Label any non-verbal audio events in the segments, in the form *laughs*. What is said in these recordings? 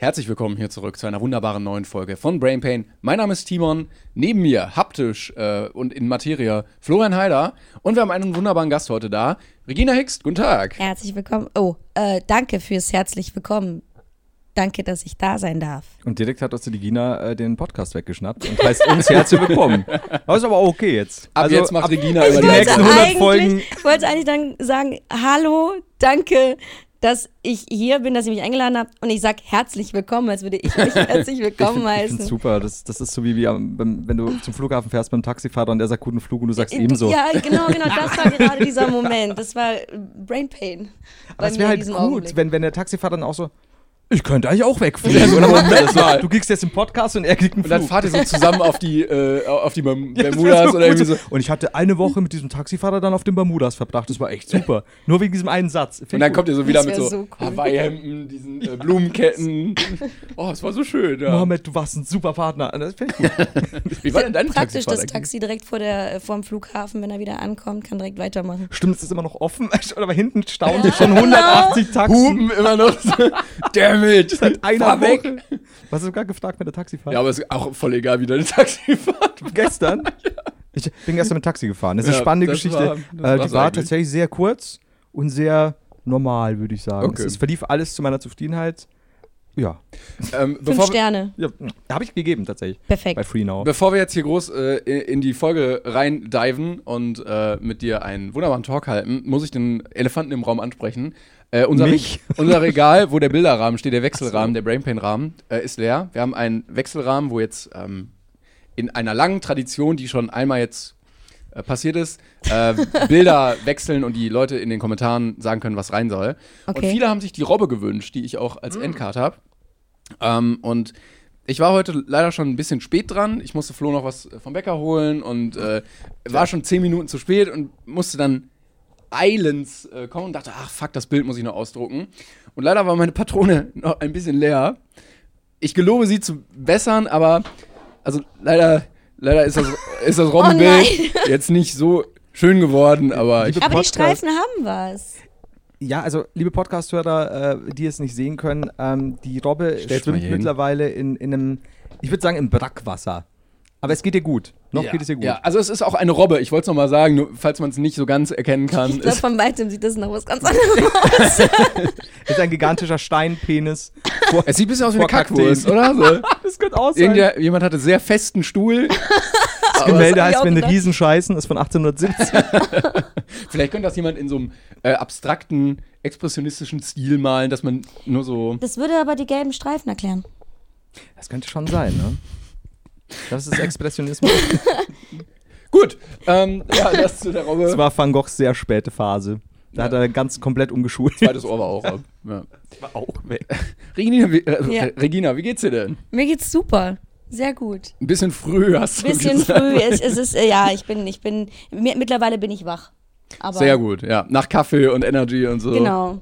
Herzlich willkommen hier zurück zu einer wunderbaren neuen Folge von Brain Pain. Mein Name ist Timon, neben mir haptisch äh, und in Materie Florian Heider und wir haben einen wunderbaren Gast heute da, Regina Hickst. Guten Tag. Herzlich willkommen. Oh, äh, danke fürs herzlich willkommen. Danke, dass ich da sein darf. Und direkt hat uns die Regina äh, den Podcast weggeschnappt und heißt uns herzlich willkommen. Das ist aber auch okay jetzt. Ab jetzt macht Regina also über die nächsten nächsten 100 eigentlich- Folgen- Ich wollte eigentlich dann sagen, hallo, danke, dass ich hier bin, dass ihr mich eingeladen habt und ich sag herzlich willkommen, als würde ich euch *laughs* herzlich Ich willkommen finde heißen. super. Das, das ist so wie, wie am- beim, wenn du zum Flughafen fährst beim Taxifahrer und der sagt guten Flug und du sagst ebenso. Ja, genau, genau, das war *laughs* gerade dieser Moment. Das war Brain Pain. Aber es wäre halt gut, wenn, wenn der Taxifahrer dann auch so, ich könnte eigentlich auch wegfliegen. Dann Das war- du kriegst jetzt den Podcast und er kriegt einen Und dann Flug. fahrt ihr so zusammen auf die, äh, auf die Berm- *laughs* Ja, Bermudas so oder gut. irgendwie so. Und ich hatte eine Woche mit diesem Taxifahrer dann auf den Bermudas verbracht. Das war echt super. Nur wegen diesem einen Satz. Find Und dann ich kommt gut. ihr so wieder mit so, so cool. Hawaii-Hemden, diesen äh, Blumenketten. *laughs* Oh, es war so schön, ja. Mohammed, du warst ein super Partner. Das finde ich gut. *laughs* Wie war denn dein Praktisch das? Taxi direkt vor, der, äh, vor dem Flughafen, wenn er wieder ankommt, kann direkt weitermachen. Stimmt, es ist immer noch offen. Aber hinten staunen sich schon 180 Taxen. Hupen immer noch. so. Damn it. Seit einer Fahr weg. Woche. Was hast du sogar gefragt mit der Taxifahrt? Ja, aber es ist auch voll egal, wie deine Taxifahrt gestern? *laughs* Ich bin gestern mit Taxi gefahren. Das ist Ja, eine spannende Geschichte. war- äh, die war eigentlich. tatsächlich sehr kurz und sehr normal, würde ich sagen. Okay. Es, es verlief alles zu meiner Zufriedenheit. Ja. ähm, Fünf bevor, Sterne. ja Habe ich gegeben, tatsächlich. Perfekt. Bei FreeNow. bevor wir jetzt hier groß äh, in die Folge rein diven und äh, mit dir einen wunderbaren Talk halten, muss ich den Elefanten im Raum ansprechen. Äh, unser, Mich? Re *laughs* unser Regal, wo der *laughs* Bilderrahmen steht, der Wechselrahmen, der Brainpain-Rahmen, äh, ist leer. Wir haben einen Wechselrahmen, wo jetzt ähm, in einer langen Tradition, die schon einmal jetzt äh, passiert ist, äh, *laughs* Bilder wechseln und die Leute in den Kommentaren sagen können, was rein soll. Und Okay. viele haben sich die Robbe gewünscht, die ich auch als Endcard habe. Ähm, und ich war heute leider schon ein bisschen spät dran. Ich musste Flo noch was vom Bäcker holen und äh, war schon zehn Minuten zu spät und musste dann eilends äh, kommen und dachte, ach fuck, das Bild muss ich noch ausdrucken. Und leider war meine Patrone *laughs* noch ein bisschen leer. Ich gelobe sie zu bessern, aber also leider, leider ist das, ist das *laughs* Robbenbild *laughs* jetzt nicht so schön geworden, aber ich, Aber die Streifen haben was. Ja, also liebe Podcast-Hörer, äh, die es nicht sehen können, ähm, die Robbe Stell's mal schwimmt mittlerweile in, in einem, ich würde sagen, im Brackwasser. Aber es geht ihr gut. Noch ja, geht es ihr gut. Ja, also es ist auch eine Robbe. Ich wollte es nochmal sagen, nur, falls man es nicht so ganz erkennen kann. Ich glaube, ist- von weitem sieht das nach was ganz anderem aus. *laughs* Ist ein gigantischer Steinpenis. Vor- Es sieht ein bisschen aus wie eine Kakteen. oder? *laughs* So. das könnte auch sein. Jemand hatte sehr festen Stuhl. *laughs* Das Gemälde heißt Wenn gedacht. Riesen scheißen, ist von 1870. Vielleicht könnte das jemand in so einem äh, abstrakten, expressionistischen Stil malen, dass man nur so. Das würde aber die gelben Streifen erklären. Das könnte schon sein, ne? Das ist Expressionismus. *laughs* Gut, ähm, ja, das zu der Robbe. Das war Van Goghs sehr späte Phase. Da hat er ganz komplett umgeschult. Zweites Ohr war auch ab. Ja. war auch weg. Regina, wie, äh, Ja. Regina, wie geht's dir denn? Mir geht's super. Sehr gut. Ein bisschen früh hast du Bisschen gesagt. früh. *laughs* Es, es ist, äh, ja, ich bin, ich bin, mi- mittlerweile bin ich wach. Aber Sehr gut, ja. Nach Kaffee und Energy und so. Genau.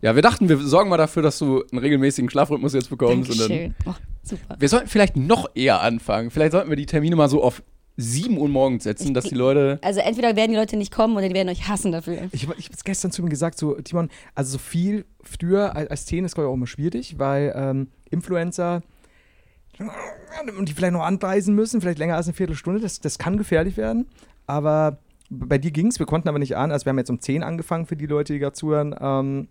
Ja, wir dachten, wir sorgen mal dafür, dass du einen regelmäßigen Schlafrhythmus jetzt bekommst. Und dann, Dankeschön. Oh, super. wir sollten vielleicht noch eher anfangen. Vielleicht sollten wir die Termine mal so auf 7 Uhr morgens setzen, dass die Leute. Also entweder werden die Leute nicht kommen oder die werden euch hassen dafür. Ich, ich habe es gestern zu ihm gesagt, so, Timon, also so viel früher als, als 10 ist, glaube ich, auch immer schwierig, weil ähm, Influencer und die vielleicht noch anreisen müssen, vielleicht länger als eine Viertelstunde, das, das kann gefährlich werden. Aber bei dir ging es, wir konnten aber nicht an, also wir haben jetzt um 10 angefangen für die Leute, die gerade zuhören. Ähm,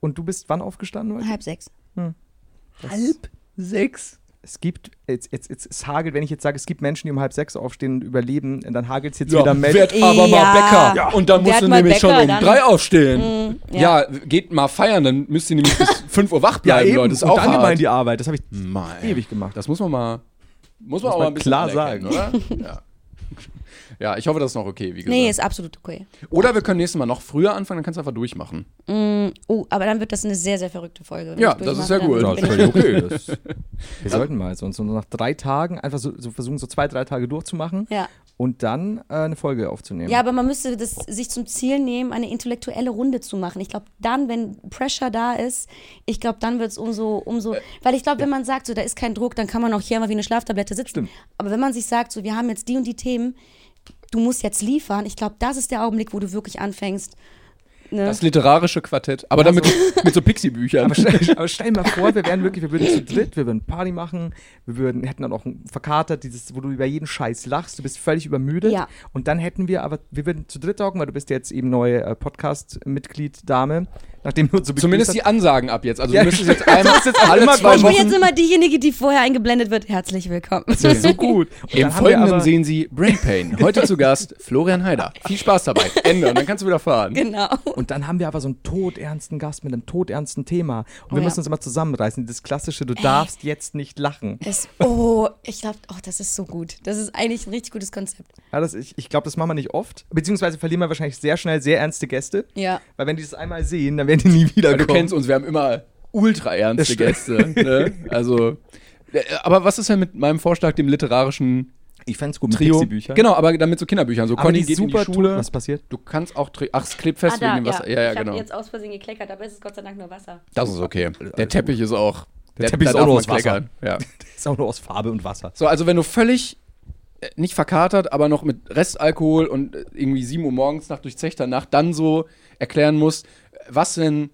und du bist wann aufgestanden heute? Halb sechs. Das- Halb sechs? Es gibt, jetzt, jetzt, jetzt, es hagelt, wenn ich jetzt sage, es gibt Menschen, die um halb sechs aufstehen und überleben, dann hagelt es jetzt Ja, wieder mit. werd aber mal Ja. Bäcker. Ja. Und dann musst du mal nämlich schon Bäcker, um dann- drei aufstehen. Mm, ja. geht mal feiern, dann müsst ihr nämlich bis *laughs* 5 Uhr wach bleiben, Leute. Das ist und auch dann hart. immer in die Arbeit. Das habe ich Mein. ewig gemacht. Das muss man mal, muss man Muss auch mal ein bisschen klar anerkennen, oder? *laughs* ja. Ja, ich hoffe, das ist noch okay, wie gesagt. Nee, ist absolut okay. Oder wir können nächstes Mal noch früher anfangen, dann kannst du einfach durchmachen. Oh, aber dann wird das eine sehr, sehr verrückte Folge. Ja, das ist ja gut. Ja, ich- ist okay. *laughs* Das, wir sollten mal so, so nach drei Tagen einfach so, so versuchen, so zwei, drei Tage durchzumachen Ja. Und dann äh, eine Folge aufzunehmen. Ja, aber man müsste das sich zum Ziel nehmen, eine intellektuelle Runde zu machen. Ich glaube, dann, wenn Pressure da ist, ich glaube, dann wird es umso, umso. Weil ich glaube, wenn man sagt, so, da ist kein Druck, dann kann man auch hier mal wie eine Schlaftablette sitzen. Stimmt. Aber wenn man sich sagt, so, wir haben jetzt die und die Themen, du musst jetzt liefern, ich glaube, das ist der Augenblick, wo du wirklich anfängst. Ne? Das literarische Quartett. Aber dann mit, mit so Pixie-Büchern. Aber stell, aber stell dir mal vor, wir wären wirklich, wir würden zu dritt, wir würden Party machen, wir würden, hätten dann auch ein verkatert, dieses, wo du über jeden Scheiß lachst, du bist völlig übermüdet. Ja. Und dann hätten wir, aber wir würden zu dritt talken, weil du bist jetzt eben neue äh, Podcast-Mitglied, Dame, nachdem du so Zumindest die Ansagen ab jetzt. Also Ja, du müsstest jetzt *laughs* einmal jetzt alle immer zwei ich bin jetzt immer diejenige, die vorher eingeblendet wird. Herzlich willkommen. Das ist so gut. Und Im Folgenden sehen Sie Brain Pain. Heute zu Gast Florian Heider. Viel Spaß dabei. Ende. Und dann kannst du wieder fahren. genau. Und dann haben wir aber so einen todernsten Gast mit einem todernsten Thema. Und Oh wir ja. müssen uns immer zusammenreißen. Das klassische, du darfst jetzt nicht lachen. Es, oh, ich glaube, oh, das ist so gut. Das ist eigentlich ein richtig gutes Konzept. Ja, das, ich ich glaube, das machen wir nicht oft. Beziehungsweise verlieren wir wahrscheinlich sehr schnell sehr ernste Gäste. Ja. Weil wenn die das einmal sehen, dann werden die nie wieder Weil du kennst uns, wir haben immer ultra ernste. Gäste. Ne? Also, äh, aber was ist denn mit meinem Vorschlag, dem literarischen Ich fände es gut mit Trio? Pixie-Büchern. Genau, aber damit so Kinderbüchern. So Aber Conny die geht in die super Schule. Was passiert? Du kannst auch, Tri- ach, es klebt fest wegen dem Wasser. Ja, ja, ich genau. habe jetzt aus Versehen gekleckert, aber es ist Gott sei Dank nur Wasser. Das ist okay. Der Teppich ist auch. Der Teppich ist da auch nur aus Wasser. Ja. *laughs* Das ist auch nur aus Farbe und Wasser. So, also wenn du völlig äh, nicht verkatert, aber noch mit Restalkohol und äh, irgendwie 7 Uhr morgens nach durchzechter Nacht dann so erklären musst, was denn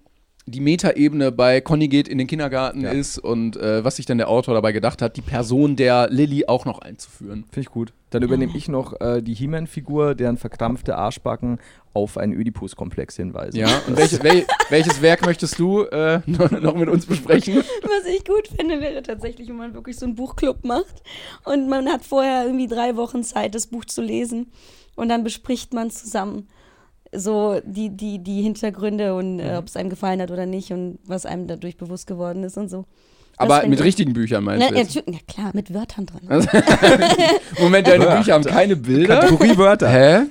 die Metaebene bei Conny geht in den Kindergarten Ja. ist und äh, was sich denn der Autor dabei gedacht hat, die Person der Lilly auch noch einzuführen. Finde ich gut. Dann übernehme ich noch äh, die He-Man-Figur, deren verkrampfte Arschbacken auf einen Ödipus-Komplex hinweisen. Ja, und welche, *laughs* wel, welches Werk möchtest du äh, noch, noch mit uns besprechen? *laughs* Was ich gut finde, wäre tatsächlich, wenn man wirklich so einen Buchclub macht und man hat vorher irgendwie drei Wochen Zeit, das Buch zu lesen und dann bespricht man zusammen so die, die, die Hintergründe und äh, ob es einem gefallen hat oder nicht und was einem dadurch bewusst geworden ist und so. Das Aber mit ich- richtigen Büchern meinst Na, du ja, jetzt? natürlich- ja klar, mit Wörtern drin. *laughs* Moment, deine Wörter. Bücher haben keine Bilder? Kategorie Wörter. Hä?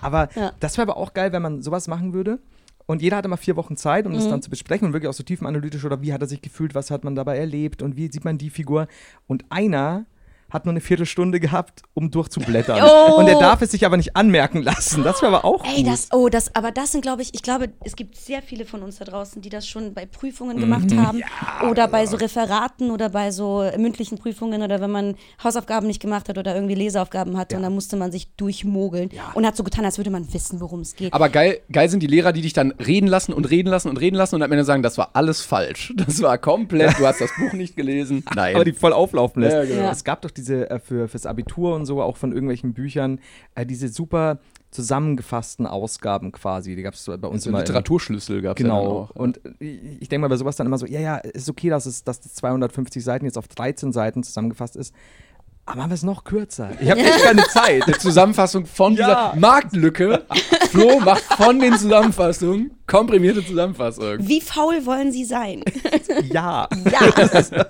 Aber Ja. das wäre aber auch geil, wenn man sowas machen würde. Und jeder hatte mal vier Wochen Zeit, um das Mhm. dann zu besprechen und wirklich auch so tiefenanalytisch oder wie hat er sich gefühlt, was hat man dabei erlebt und wie sieht man die Figur. Und einer hat nur eine Viertelstunde gehabt, um durchzublättern. Oh. Und der darf es sich aber nicht anmerken lassen. Das wäre aber auch Ey, gut. das, oh, das, aber das sind, glaube ich, ich glaube, es gibt sehr viele von uns da draußen, die das schon bei Prüfungen Mhm. gemacht haben oder bei so Referaten oder bei so mündlichen Prüfungen oder wenn man Hausaufgaben nicht gemacht hat oder irgendwie Leseaufgaben hatte und dann musste man sich durchmogeln und hat so getan, als würde man wissen, worum es geht. Aber geil, geil sind die Lehrer, die dich dann reden lassen und reden lassen und reden lassen und am Ende sagen, das war alles falsch. Das war komplett, du hast das Buch nicht gelesen. *laughs* Nein. aber die voll auflaufen lässt. Ja, genau. Ja. Es gab doch diese äh, für, fürs Abitur und so, auch von irgendwelchen Büchern, äh, diese super zusammengefassten Ausgaben quasi. Die gab es bei uns so immer. im- Literaturschlüssel gab es ja Genau. auch. Und ich, ich denke mal bei sowas dann immer so, ja, ja, ist okay, dass es dass das 250 Seiten jetzt auf 13 Seiten zusammengefasst ist. Aber machen wir es noch kürzer. Ich habe echt keine Zeit. Eine Zusammenfassung von Ja. dieser Marktlücke. Flo macht von den Zusammenfassungen komprimierte Zusammenfassung. Wie faul wollen Sie sein? ja. ja. *laughs*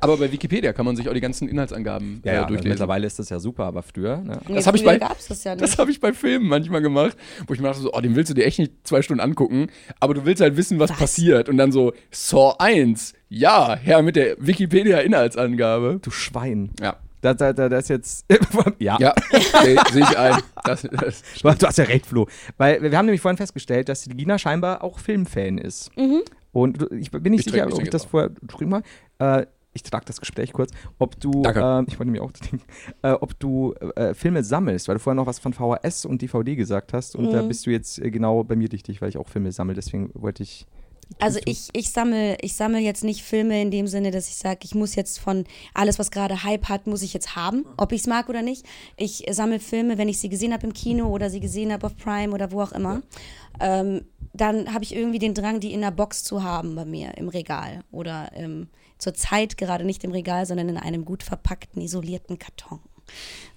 Aber bei Wikipedia kann man sich auch die ganzen Inhaltsangaben Ja, äh, ja durchlesen. mittlerweile ist das ja super, aber früher, ne? Das habe ich bei- das ja. Das habe ich bei Filmen manchmal gemacht, wo ich mir dachte so, oh, den willst du dir echt nicht zwei Stunden angucken, aber du willst halt wissen, was, Was? passiert. Und dann so, Saw 1, ja, Herr mit der Wikipedia-Inhaltsangabe. Du Schwein. Ja, Da, da, da, das ist jetzt. *laughs* ja. ja, sehe seh ich ein. Das, das, *laughs* Du hast- ja recht, Flo. Weil wir haben nämlich vorhin festgestellt, dass die Gina scheinbar auch Filmfan ist. Und du- ich bin nicht Ich sicher, ob ich das jetzt vorher. Trink mal. Äh, ich trage das Gespräch kurz. Ob du. Danke. ähm, ich wollte nämlich auch trinken. Äh, ob du äh, Filme sammelst, weil du vorher noch was von VHS und DVD gesagt hast. Und da bist du jetzt äh, genau bei mir dichtig, weil ich auch Filme sammle. Deswegen wollte ich. Also ich, ich sammle ich sammel jetzt nicht Filme in dem Sinne, dass ich sage, ich muss jetzt von alles, was gerade Hype hat, muss ich jetzt haben, ob ich es mag oder nicht. Ich sammle Filme, wenn ich sie gesehen habe im Kino oder sie gesehen habe auf Prime oder wo auch immer. Ähm, dann habe ich irgendwie den Drang, die in einer Box zu haben bei mir im Regal. Oder ähm, zur Zeit gerade nicht im Regal, sondern in einem gut verpackten, isolierten Karton.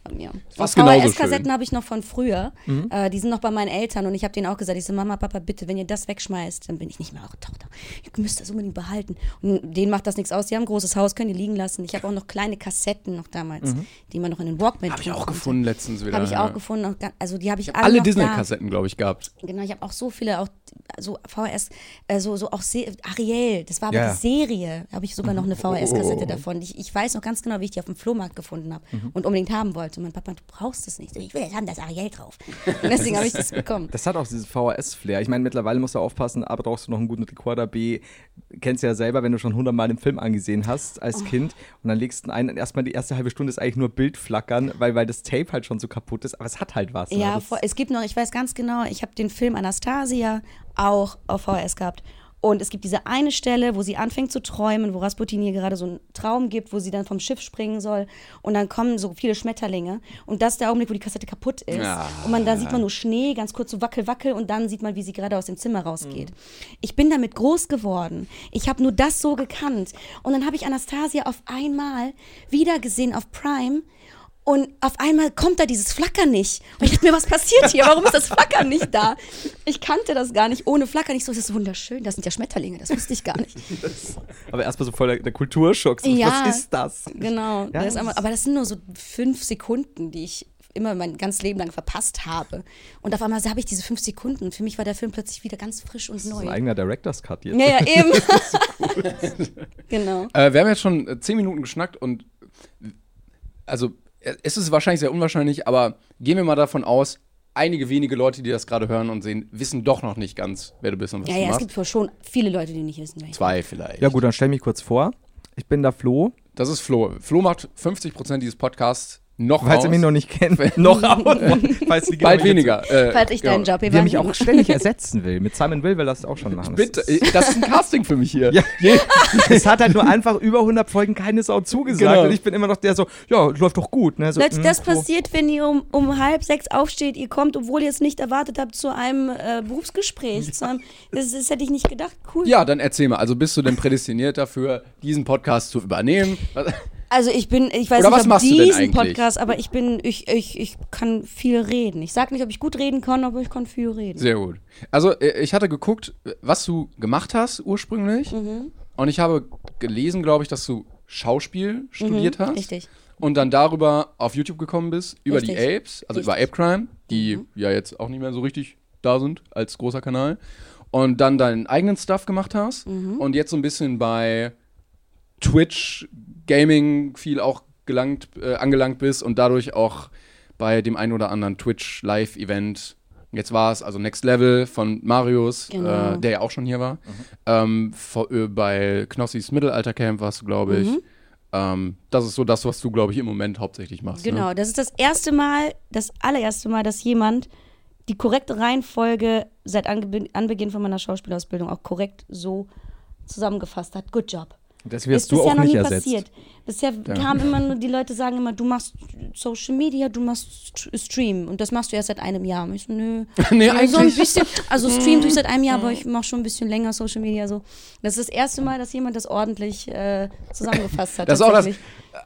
Bei mir. Genauso VHS-Kassetten habe ich noch von früher. Äh, die sind noch bei meinen Eltern und ich habe denen auch gesagt, ich so, Mama, Papa, bitte, wenn ihr das wegschmeißt, dann bin ich nicht mehr eure Tochter. Ihr müsst das unbedingt behalten. Und denen macht das nichts aus. Die haben ein großes Haus, können die liegen lassen. Ich habe auch noch kleine Kassetten noch damals, die man noch in den Walkman Habe ich auch konnte. gefunden letztens wieder. Habe ich ja. auch gefunden. Also die habe ich alle, Alle noch da. Disney-Kassetten, glaube ich, gehabt. Genau, ich habe auch so viele, auch so VHS, äh, so, so auch Se Ariel, das war aber Ja. die Serie, da habe ich sogar noch eine VHS-Kassette Oh. davon. Ich, ich weiß noch ganz genau, wie ich die auf dem Flohmarkt gefunden habe und unbedingt haben wollte. Und mein Papa, du brauchst es nicht. Ich will jetzt haben, da ist Ariel drauf. Und deswegen habe ich das bekommen. Das hat auch dieses VHS-Flair. Ich meine, mittlerweile musst du aufpassen, aber brauchst du noch einen guten Recorder. B, kennst du ja selber, wenn du schon hundertmal den Film angesehen hast Oh. als Kind und dann legst du einen, erstmal die erste halbe Stunde ist eigentlich nur Bildflackern, weil, weil das Tape halt schon so kaputt ist, aber es hat halt was. ne? Ja, Das- voll, es gibt noch, ich weiß ganz genau, ich habe den Film Anastasia auch auf VHS gehabt. Und es gibt diese eine Stelle, wo sie anfängt zu träumen, wo Rasputin ihr gerade so einen Traum gibt, wo sie dann vom Schiff springen soll. Und dann kommen so viele Schmetterlinge. Und das ist der Augenblick, wo die Kassette kaputt ist. Ja. Und man, da sieht man nur Schnee, ganz kurz so wackel, wackel. Und dann sieht man, wie sie gerade aus dem Zimmer rausgeht. Ich bin damit groß geworden. Ich habe nur das so gekannt. Und dann habe ich Anastasia auf einmal wiedergesehen auf Prime. Und auf einmal kommt da dieses Flackern nicht. Und ich dachte mir, was passiert hier? Warum ist das Flackern nicht da? Ich kannte das gar nicht ohne Flackern. Ich so, das ist wunderschön. Das sind ja Schmetterlinge. Das wusste ich gar nicht. *laughs* Aber erstmal so voll der, der Kulturschock. So, Ja. Was ist das? Genau. Ja, das ist das aber, das sind nur so fünf Sekunden, die ich immer mein ganzes Leben lang verpasst habe. Und auf einmal habe ich diese fünf Sekunden. Und für mich war der Film plötzlich wieder ganz frisch und Das ist neu. ein eigener Director's Cut jetzt. Ja, ja, *laughs* eben. *laughs* genau. Äh, wir haben jetzt schon äh, zehn Minuten geschnackt und äh, also es ist wahrscheinlich sehr unwahrscheinlich, aber gehen wir mal davon aus, einige wenige Leute, die das gerade hören und sehen, wissen doch noch nicht ganz, wer du bist und was Ja, du ja, es machst. gibt wohl schon viele Leute, die nicht wissen, wer ich bin. Zwei vielleicht. Ja gut, dann stell mich kurz vor. Ich bin der Flo. Das ist Flo. Flo macht 50% dieses Podcasts noch Falls aus. ihr mich noch nicht kennt, noch aus. Falls die Bald weniger. Äh, Falls ich deinen genau. Job hier Wer mich auch ständig ersetzen will. Mit Simon Will will das auch schon machen. Das Bitte, ist- das ist ein Casting für mich hier. Ja. *laughs* Es hat halt nur einfach über 100 Folgen keine Sau zugesagt. Genau. Und ich bin immer noch der so, ja, läuft doch gut. Ne? So, Leute, mm, das Flo. passiert, wenn ihr um, um halb sechs aufsteht, ihr kommt, obwohl ihr es nicht erwartet habt, zu einem äh, Berufsgespräch. Zu einem, das, das hätte ich nicht gedacht. Cool. Ja, dann erzähl mal. Also bist du denn prädestiniert dafür, diesen Podcast zu übernehmen? Also ich bin, ich weiß Oder nicht, was ob diesen? Podcast, aber ich bin, ich, ich, ich kann viel reden. Ich sag nicht, ob ich gut reden kann, aber ich kann viel reden. Sehr gut. Also äh, ich hatte geguckt, was du gemacht hast ursprünglich. Mhm. Und ich habe gelesen, glaube ich, dass du Schauspiel studiert hast. Mhm, richtig. Und dann darüber auf YouTube gekommen bist, über die Richtig. Apes, also Richtig. Mhm. über Ape Crime, die ja jetzt auch nicht mehr so richtig da sind als großer Kanal. Und dann deinen eigenen Stuff gemacht hast. Mhm. Und jetzt so ein bisschen bei Twitch Gaming viel auch gelangt, äh, angelangt bist und dadurch auch bei dem einen oder anderen Twitch Live Event. Jetzt war es also Next Level von Marius, Genau. äh, der ja auch schon hier war. Ähm, vor, äh, bei Knossis Mittelaltercamp warst du, glaube ich. Mhm. Ähm, das ist so das, was du, glaube ich, im Moment hauptsächlich machst. Genau, Ne? das ist das erste Mal, das allererste Mal, dass jemand die korrekte Reihenfolge seit Anbeginn von meiner Schauspielausbildung auch korrekt so zusammengefasst hat. Good job. Das ist wirst du auch noch nicht nie ersetzt. passiert. Bisher kamen immer nur, die Leute sagen immer, du machst Social Media, du machst St- Stream und das machst du erst seit einem Jahr. Und ich so, nö. *laughs* Nee, Ja, so ein eigentlich. bisschen, also Stream tue ich seit einem Jahr, aber ich mache schon ein bisschen länger Social Media so. Das ist das erste Mal, dass jemand das ordentlich äh, zusammengefasst hat. Das ist auch das.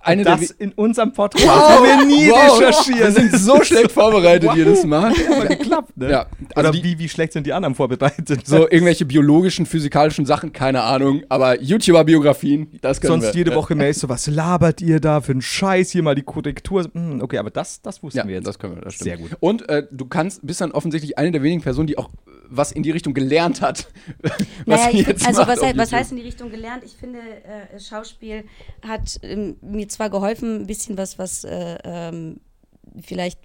Eine Das in unserem Podcast haben wir nie wow, recherchiert. Wir sind so schlecht vorbereitet jedes Mal. aber geklappt, ne? Ja, also Oder die- wie, wie schlecht sind die anderen vorbereitet? So irgendwelche biologischen, physikalischen Sachen, keine Ahnung. Aber YouTuber-Biografien, das können Sonst wir. jede. Woche Mails so, was labert ihr da für einen Scheiß? Hier mal die Korrektur. Hm, okay, aber das, das wussten Ja, wir jetzt. das können wir, das stimmt. Sehr gut. Und äh, du kannst, bist dann offensichtlich eine der wenigen Personen, die auch äh, was in die Richtung gelernt hat. *laughs* was Naja, ich, jetzt also was, was heißt in die Richtung gelernt? Ich finde, äh, Schauspiel hat ähm, mir zwar geholfen, ein bisschen was, was äh, ähm, vielleicht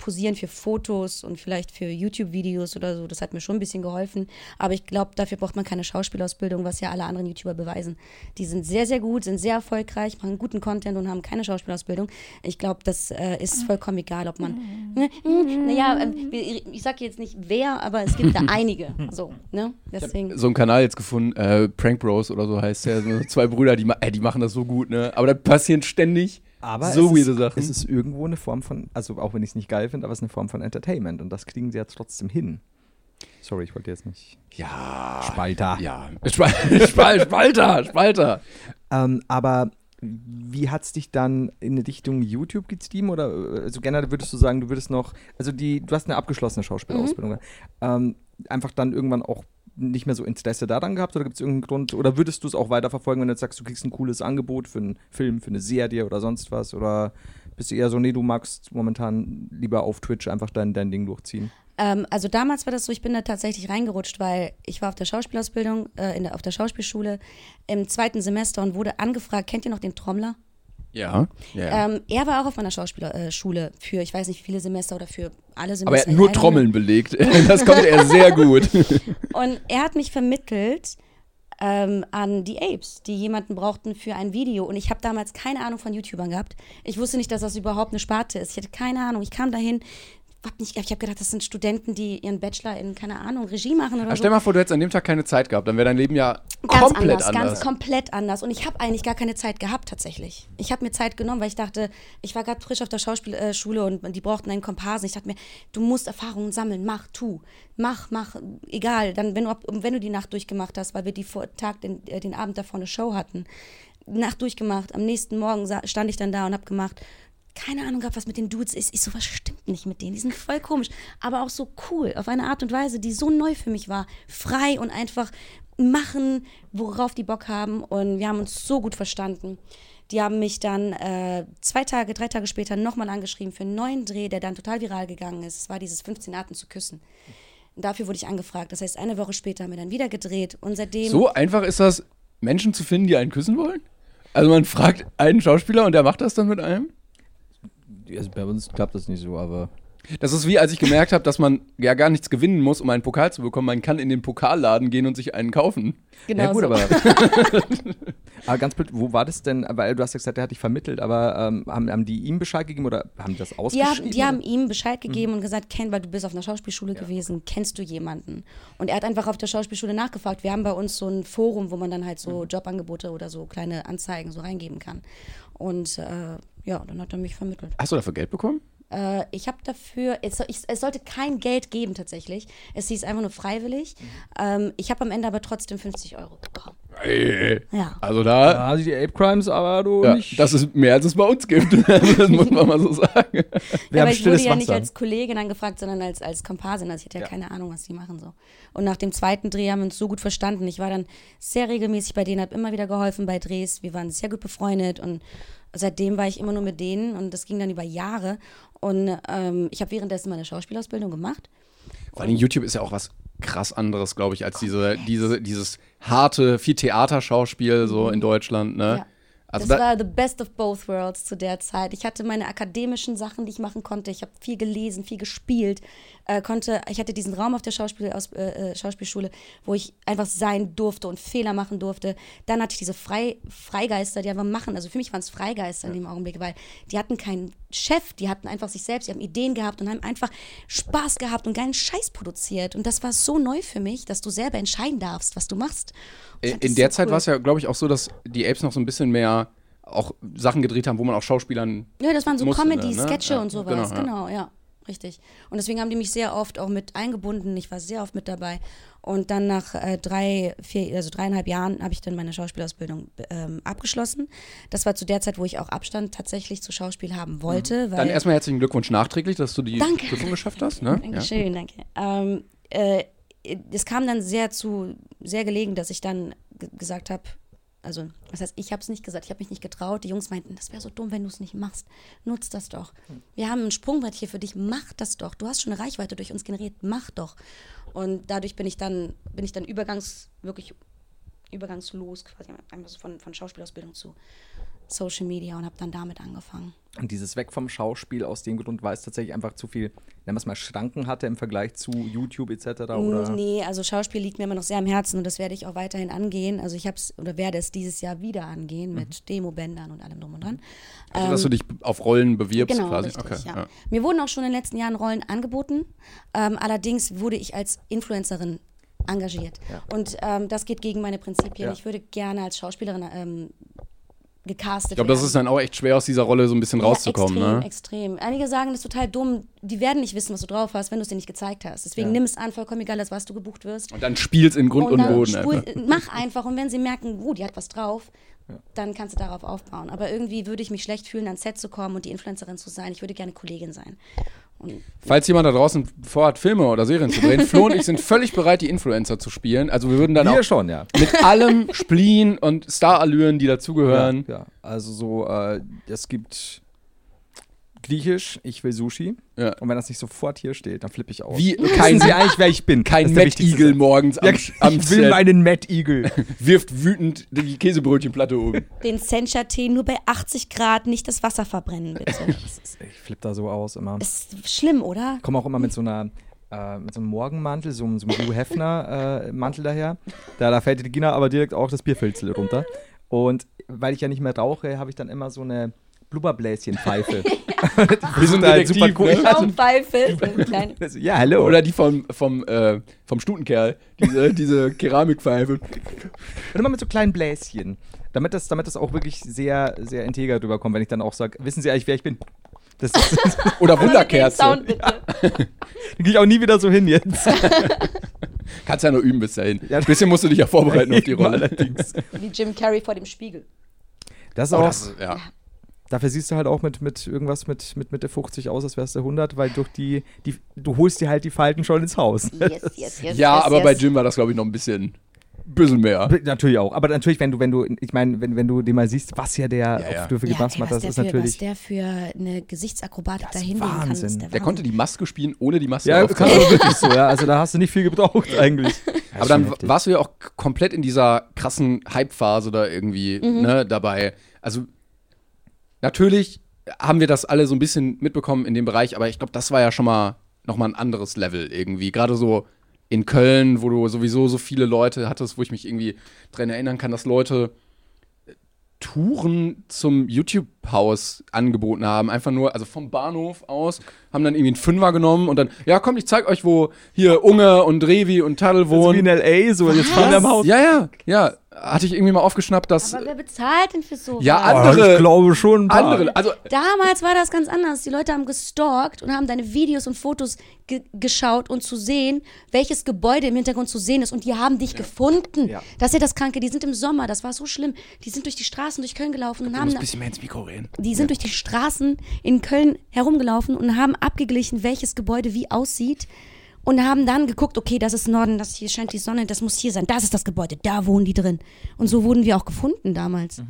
posieren für Fotos und vielleicht für YouTube-Videos oder so, das hat mir schon ein bisschen geholfen. Aber ich glaube, dafür braucht man keine Schauspielausbildung, was ja alle anderen YouTuber beweisen. Die sind sehr, sehr gut, sind sehr erfolgreich, machen guten Content und haben keine Schauspielausbildung. Ich glaube, das äh, ist vollkommen egal, ob man. *laughs* Naja, äh, ich sage jetzt nicht wer, aber es gibt da *laughs* einige. So, ne? Deswegen. so einen Kanal jetzt gefunden, äh, Prank Bros oder so heißt der. So zwei Brüder, die, ma äh, die machen das so gut, ne? Aber da passieren ständig Aber so es ist. Es ist irgendwo eine Form von, also auch wenn ich es nicht geil finde, aber es ist eine Form von Entertainment und das kriegen sie jetzt trotzdem hin. Sorry, ich wollte jetzt nicht. ja. Spalter. Ja. Spal *laughs* Spal Spalter, Spalter. Ähm, aber wie hat es dich dann in die Richtung YouTube getrieben? Oder äh, also generell würdest du sagen, du würdest noch, also die, du hast eine abgeschlossene Schauspielausbildung, ähm, einfach dann irgendwann auch nicht mehr so Interesse daran gehabt oder gibt es irgendeinen Grund? Oder würdest du es auch weiterverfolgen, wenn du jetzt sagst, du kriegst ein cooles Angebot für einen Film, für eine Serie oder sonst was? Oder bist du eher so, nee, du magst momentan lieber auf Twitch einfach dein, dein Ding durchziehen? Ähm, also damals war das so, ich bin da tatsächlich reingerutscht, weil ich war auf der Schauspielausbildung, äh, in der, auf der Schauspielschule im zweiten Semester und wurde angefragt, kennt ihr noch den Trommler? Ja. ja, ja. Ähm, er war auch auf meiner Schauspielschule für, ich weiß nicht, wie viele Semester oder für alle Semester. Aber er hat nur Trommeln belegt. *laughs* Das konnte er sehr gut. *laughs* Und er hat mich vermittelt ähm, an die Apes, die jemanden brauchten für ein Video. Und ich habe damals keine Ahnung von YouTubern gehabt. Ich wusste nicht, dass das überhaupt eine Sparte ist. Ich hatte keine Ahnung. Ich kam dahin, hab nicht, ich habe gedacht, das sind Studenten, die ihren Bachelor in, keine Ahnung, Regie machen oder so. stell mal vor, du hättest an dem Tag keine Zeit gehabt, dann wäre dein Leben ja Ganz komplett anders, anders. ganz komplett anders. Und ich habe eigentlich gar keine Zeit gehabt tatsächlich. Ich habe mir Zeit genommen, weil ich dachte, ich war gerade frisch auf der Schauspielschule und die brauchten einen Komparsen. Ich dachte mir, du musst Erfahrungen sammeln, mach, tu, mach, mach, egal. Dann, wenn du, wenn du die Nacht durchgemacht hast, weil wir die vor, Tag, den, äh, den Abend davor eine Show hatten, Nacht durchgemacht. Am nächsten Morgen stand ich dann da und habe gemacht. Keine Ahnung gehabt, was mit den Dudes ist. Ich so, was stimmt nicht mit denen? Die sind voll komisch, aber auch so cool, auf eine Art und Weise, die so neu für mich war. Frei und einfach machen, worauf die Bock haben. Und wir haben uns so gut verstanden. Die haben mich dann äh, zwei Tage, drei Tage später nochmal angeschrieben für einen neuen Dreh, der dann total viral gegangen ist. Es war dieses 15 Arten zu küssen. Und dafür wurde ich angefragt. Das heißt, eine Woche später haben wir dann wieder gedreht. Und seitdem. So einfach ist das, Menschen zu finden, die einen küssen wollen? Also man fragt einen Schauspieler und der macht das dann mit einem? Also bei uns klappt das nicht so, aber Das ist wie, als ich gemerkt habe, dass man ja gar nichts gewinnen muss, um einen Pokal zu bekommen. Man kann in den Pokalladen gehen und sich einen kaufen. genau ja gut, so. aber, *laughs* aber ganz blöd, wo war das denn? Weil du hast ja gesagt, der hat dich vermittelt, aber ähm, haben, haben die ihm Bescheid gegeben oder haben die das Die ausgeschrieben? haben, die haben oder? ihm Bescheid gegeben und gesagt, Ken, weil du bist auf einer Schauspielschule gewesen, kennst du jemanden? Und er hat einfach auf der Schauspielschule nachgefragt. Wir haben bei uns so ein Forum, wo man dann halt so Jobangebote oder so kleine Anzeigen so reingeben kann. Und äh, ja, dann hat er mich vermittelt. Hast du dafür Geld bekommen? Äh, ich habe dafür, es, ich, es sollte kein Geld geben tatsächlich. Es hieß einfach nur freiwillig. Ähm, ich habe am Ende aber trotzdem 50 Euro bekommen. Ey. Ja. Also da, Ja, die Ape Crimes, aber du ja, nicht. das ist mehr, als es bei uns gibt. *laughs* das muss man mal so sagen. Wir ja, haben aber ich wurde ja nicht als Kollegin angefragt, sondern als, als Komparsin. Also ich hatte ja, keine Ahnung, was die machen so. Und nach dem zweiten Dreh haben wir uns so gut verstanden. Ich war dann sehr regelmäßig bei denen, habe immer wieder geholfen bei Drehs. Wir waren sehr gut befreundet und seitdem war ich immer nur mit denen und das ging dann über Jahre. Und ähm, ich habe währenddessen meine Schauspielausbildung gemacht. Vor allem YouTube ist ja auch was krass anderes, glaube ich, als diese, diese, dieses harte, viel Theaterschauspiel so in Deutschland, ne? Ja. Also das da, war the best of both worlds zu der Zeit. Ich hatte meine akademischen Sachen, die ich machen konnte. Ich habe viel gelesen, viel gespielt. Äh, konnte, ich hatte diesen Raum auf der Schauspiel, aus, äh, äh, Schauspielschule, wo ich einfach sein durfte und Fehler machen durfte. Dann hatte ich diese Frei, Freigeister, die einfach machen. Also für mich waren es Freigeister in dem Augenblick, weil die hatten keinen Chef, die hatten einfach sich selbst, die haben Ideen gehabt und haben einfach Spaß gehabt und geilen Scheiß produziert. Und das war so neu für mich, dass du selber entscheiden darfst, was du machst. Ich in in der so Zeit cool. war es ja, glaube ich, auch so, dass die Apes noch so ein bisschen mehr auch Sachen gedreht haben, wo man auch Schauspielern Ja, das waren so musste, Comedy, ne? Sketche Ja, und sowas. genau, Genau, ja. Ja. richtig. Und deswegen haben die mich sehr oft auch mit eingebunden. Ich war sehr oft mit dabei. Und dann nach äh, drei, vier, also dreieinhalb Jahren habe ich dann meine Schauspielausbildung ähm, abgeschlossen. Das war zu der Zeit, wo ich auch Abstand tatsächlich zu Schauspiel haben wollte. Weil Mhm. Dann erstmal herzlichen Glückwunsch nachträglich, dass du die Danke. Prüfung geschafft hast. Ne? Ja. Dankeschön, danke. Ähm, äh, es kam dann sehr zu, sehr gelegen, dass ich dann gesagt habe, also, das heißt, ich habe es nicht gesagt, ich habe mich nicht getraut. Die Jungs meinten, das wäre so dumm, wenn du es nicht machst. Nutz das doch. Wir haben ein Sprungbrett hier für dich, mach das doch. Du hast schon eine Reichweite durch uns generiert, mach doch. Und dadurch bin ich dann, bin ich dann übergangs, wirklich übergangslos, quasi einfach so von, von Schauspielausbildung zu Social Media und habe dann damit angefangen. Und dieses Weg vom Schauspiel aus dem Grund, weil es tatsächlich einfach zu viel, nennen wir es mal, Schranken hatte im Vergleich zu YouTube etc. Oder? Nee, also Schauspiel liegt mir immer noch sehr am Herzen und das werde ich auch weiterhin angehen. Also ich habe es oder werde es dieses Jahr wieder angehen mit Demobändern und allem drum und dran. Also, dass du dich auf Rollen bewirbst Genau, quasi. richtig, okay, ja. Mir wurden auch schon in den letzten Jahren Rollen angeboten. Ähm, allerdings wurde ich als Influencerin engagiert. Und ähm, das geht gegen meine Prinzipien. Ja. Ich würde gerne als Schauspielerin ähm, gecastet Ich glaube, das ist dann auch echt schwer, aus dieser Rolle so ein bisschen rauszukommen. Ja, extrem, ne? extrem. Einige sagen, das ist total dumm. Die werden nicht wissen, was du drauf hast, wenn du es dir nicht gezeigt hast. Deswegen nimm es an, vollkommen egal, als was du gebucht wirst. Und dann spielst in Grund und, dann Boden. spul- einfach. mach einfach und wenn sie merken, oh, die hat was drauf, dann kannst du darauf aufbauen. Aber irgendwie würde ich mich schlecht fühlen, ans Set zu kommen und die Influencerin zu sein. Ich würde gerne Kollegin sein. Und Falls jemand da draußen vorhat, Filme oder Serien zu drehen, Flo und ich sind völlig bereit, die Influencer zu spielen. Also wir würden dann Wir auch schon, ja. mit allem *laughs* Spleen und Starallüren, die dazugehören. Ja, ja. Also so, äh, es gibt Griechisch, ich will Sushi. Ja. Und wenn das nicht sofort hier steht, dann flippe ich aus. Wie Wissen kein, Sie eigentlich, wer ich bin? kein Mad Eagle morgens am, Ja, am ich will Set, meinen Mad Eagle. *laughs* wirft wütend die Käsebrötchenplatte um. den Sencha-Tee nur bei 80 Grad, nicht das Wasser verbrennen, bitte. *laughs* Ist, Ich flippe da so aus immer. ist schlimm, oder? komme auch immer mit so einer äh, mit so einem Morgenmantel, so, einem- so einem Hugh Hefner äh, Mantel daher. Da, da fällt die Gina aber direkt auch das Bierfilzel runter. Und weil ich ja nicht mehr rauche, habe ich dann immer so eine Blubberbläschenpfeife. *laughs* *laughs* Wie so ein halt super cool. ne? Ja, hallo. Oder die vom, vom, äh, vom Stutenkerl, diese, *laughs* diese Keramikpfeife. Und immer mit so kleinen Bläschen. Damit das, damit das auch wirklich sehr, sehr integer rüberkommt, wenn ich dann auch sage, wissen Sie eigentlich, wer ich bin? Das ist, dann Oder Den Wunderkerze. Sound bitte. gehe ich auch nie wieder so hin jetzt. Kannst ja nur üben bis dahin. Ja. Ein bisschen musst du dich ja vorbereiten auf die Rolle. allerdings. Wie Jim Carrey vor dem Spiegel. Das ist Oh, auch, das ist, ja. Dafür siehst du halt auch mit, mit irgendwas mit, mit Mitte 50 aus, als wärst du 100, weil durch die, die, du holst dir halt die Falten schon ins Haus. Yes, yes, yes. ja, yes, aber yes. bei Jim war das, glaube ich, noch ein bisschen, bisschen mehr. Natürlich auch. Aber natürlich, wenn du, wenn du, ich meine, wenn, wenn du den mal siehst, was ja der Ja, ja. auf Dürfe ja, gemacht ey, hat, was das der ist für, natürlich. Was der für eine Gesichtsakrobatik Das ist dahin kann, Wahnsinn. ist der, Der Wahnsinn. konnte die Maske spielen, ohne die Maske Ja, aufzuhaben. kann aber wirklich so, ja. Also da hast du nicht viel gebraucht eigentlich. *laughs* Aber dann warst du ja auch komplett in dieser krassen Hype-Phase da irgendwie Mhm. ne, dabei. Also natürlich haben wir das alle so ein bisschen mitbekommen in dem Bereich, aber ich glaube, das war ja schon mal nochmal ein anderes Level irgendwie. Gerade so in Köln, wo du sowieso so viele Leute hattest, wo ich mich irgendwie dran erinnern kann, dass Leute äh, Touren zum YouTube-Haus angeboten haben. Einfach nur, also vom Bahnhof aus, haben dann irgendwie einen Fünfer genommen und dann, ja, komm, ich zeig euch, wo hier Unge und Revi und Tadel so wie wohnen. in L.A., so jetzt fahren wir am Haus. Ja, ja, ja. Hatte ich irgendwie mal aufgeschnappt, dass Aber wer bezahlt denn für sowas? Ja, Oh, andere- ich glaube schon ein paar. andere, also Damals war das ganz anders. Die Leute haben gestalkt und haben deine Videos und Fotos ge geschaut und zu sehen, welches Gebäude im Hintergrund zu sehen ist. Und die haben dich gefunden. Ja. Das ist ja das Kranke. Die sind im Sommer, das war so schlimm. Die sind durch die Straßen durch Köln gelaufen und du haben. musst ein bisschen mehr ins Mikro reden. Die sind durch die Straßen in Köln herumgelaufen und haben abgeglichen, welches Gebäude wie aussieht. Und haben dann geguckt, okay, das ist Norden, das hier scheint die Sonne, das muss hier sein, das ist das Gebäude, da wohnen die drin. Und so wurden wir auch gefunden damals. Ja,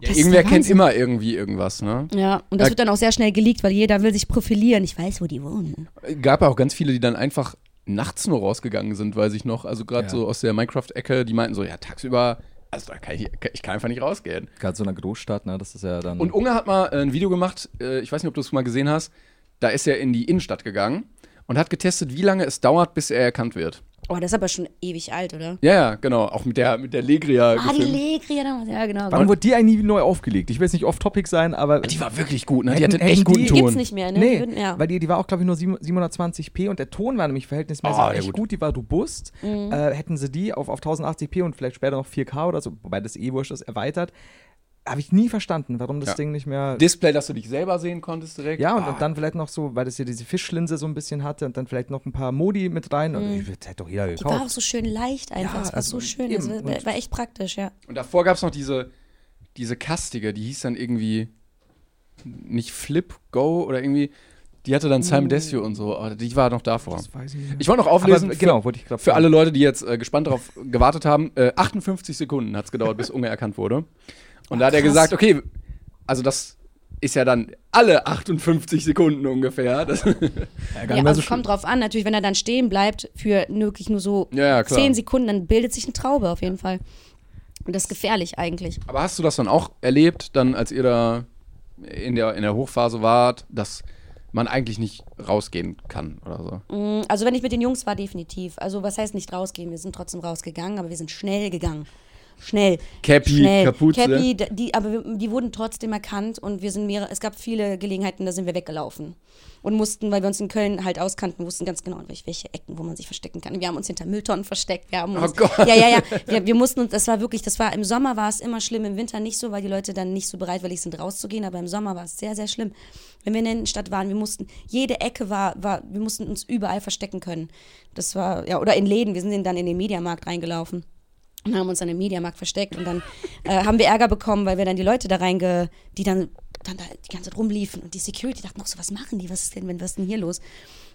Das ist irgendwer kennt immer irgendwie irgendwas, ne? Ja, und das Ja. wird dann auch sehr schnell geleakt, weil jeder will sich profilieren. Ich weiß, wo die wohnen. Gab ja auch ganz viele, die dann einfach nachts nur rausgegangen sind, weiß ich noch. Also gerade Ja. so aus der Minecraft-Ecke, die meinten so, ja, tagsüber, also da kann ich, ich kann einfach nicht rausgehen. Gerade so einer Großstadt, ne? Das ist ja dann. Und Unge hat mal äh, ein Video gemacht, äh, ich weiß nicht, ob du es mal gesehen hast, da ist er in die Innenstadt gegangen und hat getestet, wie lange es dauert, bis er erkannt wird. Oh, das ist aber schon ewig alt, oder? Ja, ja, genau, auch mit der, mit der Legria Ah, die gefilmt. Legria damals. Ja, genau. Wann wurde die eigentlich neu aufgelegt? Ich will jetzt nicht off-topic sein, aber. Die war wirklich gut, ne? Die Hätten- hatte einen echt guten die- Ton. Gibt's nicht mehr, ne? Nee, Die würden- ja. weil die, die war auch, glaube ich, nur 7 720p und der Ton war nämlich verhältnismäßig ja, echt gut. gut. Die war robust. Mhm. Äh, hätten sie die auf, auf 1080p und vielleicht später noch 4K oder so, wobei das eh wurscht ist, erweitert, habe ich nie verstanden, warum das Ja. Ding nicht mehr. Display, dass du dich selber sehen konntest direkt. ja, und, Ah, und dann vielleicht noch so, weil das hier diese Fischlinse so ein bisschen hatte und dann vielleicht noch ein paar Modi mit rein. Und ich das hätte doch jeder Mhm. Die war auch gekauft. so schön leicht einfach. Ja, es war also so schön. eben. Es war, echt praktisch, ja. Und davor gab es noch diese, diese kastige, die hieß dann irgendwie nicht Flip Go oder irgendwie. Die hatte dann Simon Desio und so. aber Die war noch davor. Das weiß ich nicht. Ich wollte noch auflesen, Aber, für, genau, wollte ich gerade für alle Leute, die jetzt äh, gespannt darauf gewartet haben, äh, 58 Sekunden hat es gedauert, bis *laughs* Unge erkannt wurde. Und da hat er krass. gesagt, okay, also das ist ja dann alle 58 Sekunden ungefähr. *laughs* Das, Ja, Ja, mehr also so kommt drauf an, natürlich, wenn er dann stehen bleibt für wirklich nur so Ja, ja, klar. zehn Sekunden, dann bildet sich eine Traube auf jeden Fall. Und das ist gefährlich eigentlich. aber hast du das dann auch erlebt, dann als ihr da in der, in der Hochphase wart, dass man eigentlich nicht rausgehen kann oder so? Mm, Also wenn ich mit den Jungs war, definitiv. Also was heißt nicht rausgehen? Wir sind trotzdem rausgegangen, aber wir sind schnell gegangen. Schnell. Cappy, schnell. Kapuze. Cappy, die, aber die wurden trotzdem erkannt und wir sind mehrere, es gab viele Gelegenheiten, da sind wir weggelaufen. Und mussten, weil wir uns in Köln halt auskannten, wussten ganz genau, in welche, welche Ecken, wo man sich verstecken kann. Wir haben uns hinter Mülltonnen versteckt. Wir haben uns, Oh Gott. Ja, ja, ja. Wir, wir mussten uns, das war wirklich, das war, im Sommer war es immer schlimm, im Winter nicht so, weil die Leute dann nicht so bereitwillig sind, rauszugehen, aber im Sommer war es sehr, sehr schlimm. Wenn wir in der Innenstadt waren, wir mussten, jede Ecke war, war, wir mussten uns überall verstecken können. Das war, ja, oder in Läden, wir sind dann in den Mediamarkt reingelaufen und haben uns an dem Mediamarkt versteckt und dann äh, haben wir Ärger bekommen, weil wir dann die Leute da reinge, die dann, dann da die ganze Zeit rumliefen und die Security dachten auch so, was machen die, was ist denn, wenn, was ist denn hier los?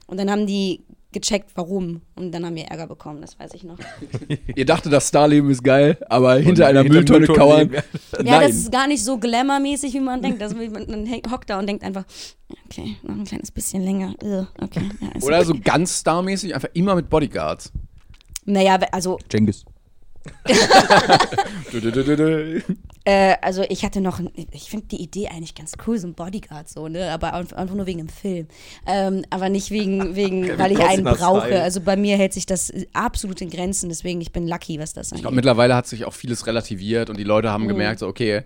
Und dann haben die gecheckt, warum und dann haben wir Ärger bekommen, das weiß ich noch. *laughs* Ihr dachtet, das Starleben ist geil, aber hinter Und einer hinter Mülltonne kauern. leben, *laughs* Ja, Nein. das ist gar nicht so glamourmäßig, wie man denkt. Also, man man hockt da und denkt einfach, okay, noch ein kleines bisschen länger. Okay, ja, Oder okay. so ganz starmäßig, einfach immer mit Bodyguards. Naja, also, Jengis. *laughs* äh, also ich hatte noch, ich finde die Idee eigentlich ganz cool, so ein Bodyguard so, ne, aber einfach nur wegen dem Film. Ähm, aber nicht wegen, *laughs* wegen weil ich einen brauche. Also bei mir hält sich das absolut in Grenzen, deswegen ich bin lucky, was das Ich glaube, angeht. mittlerweile hat sich auch vieles relativiert und die Leute Mhm. haben gemerkt, so, okay,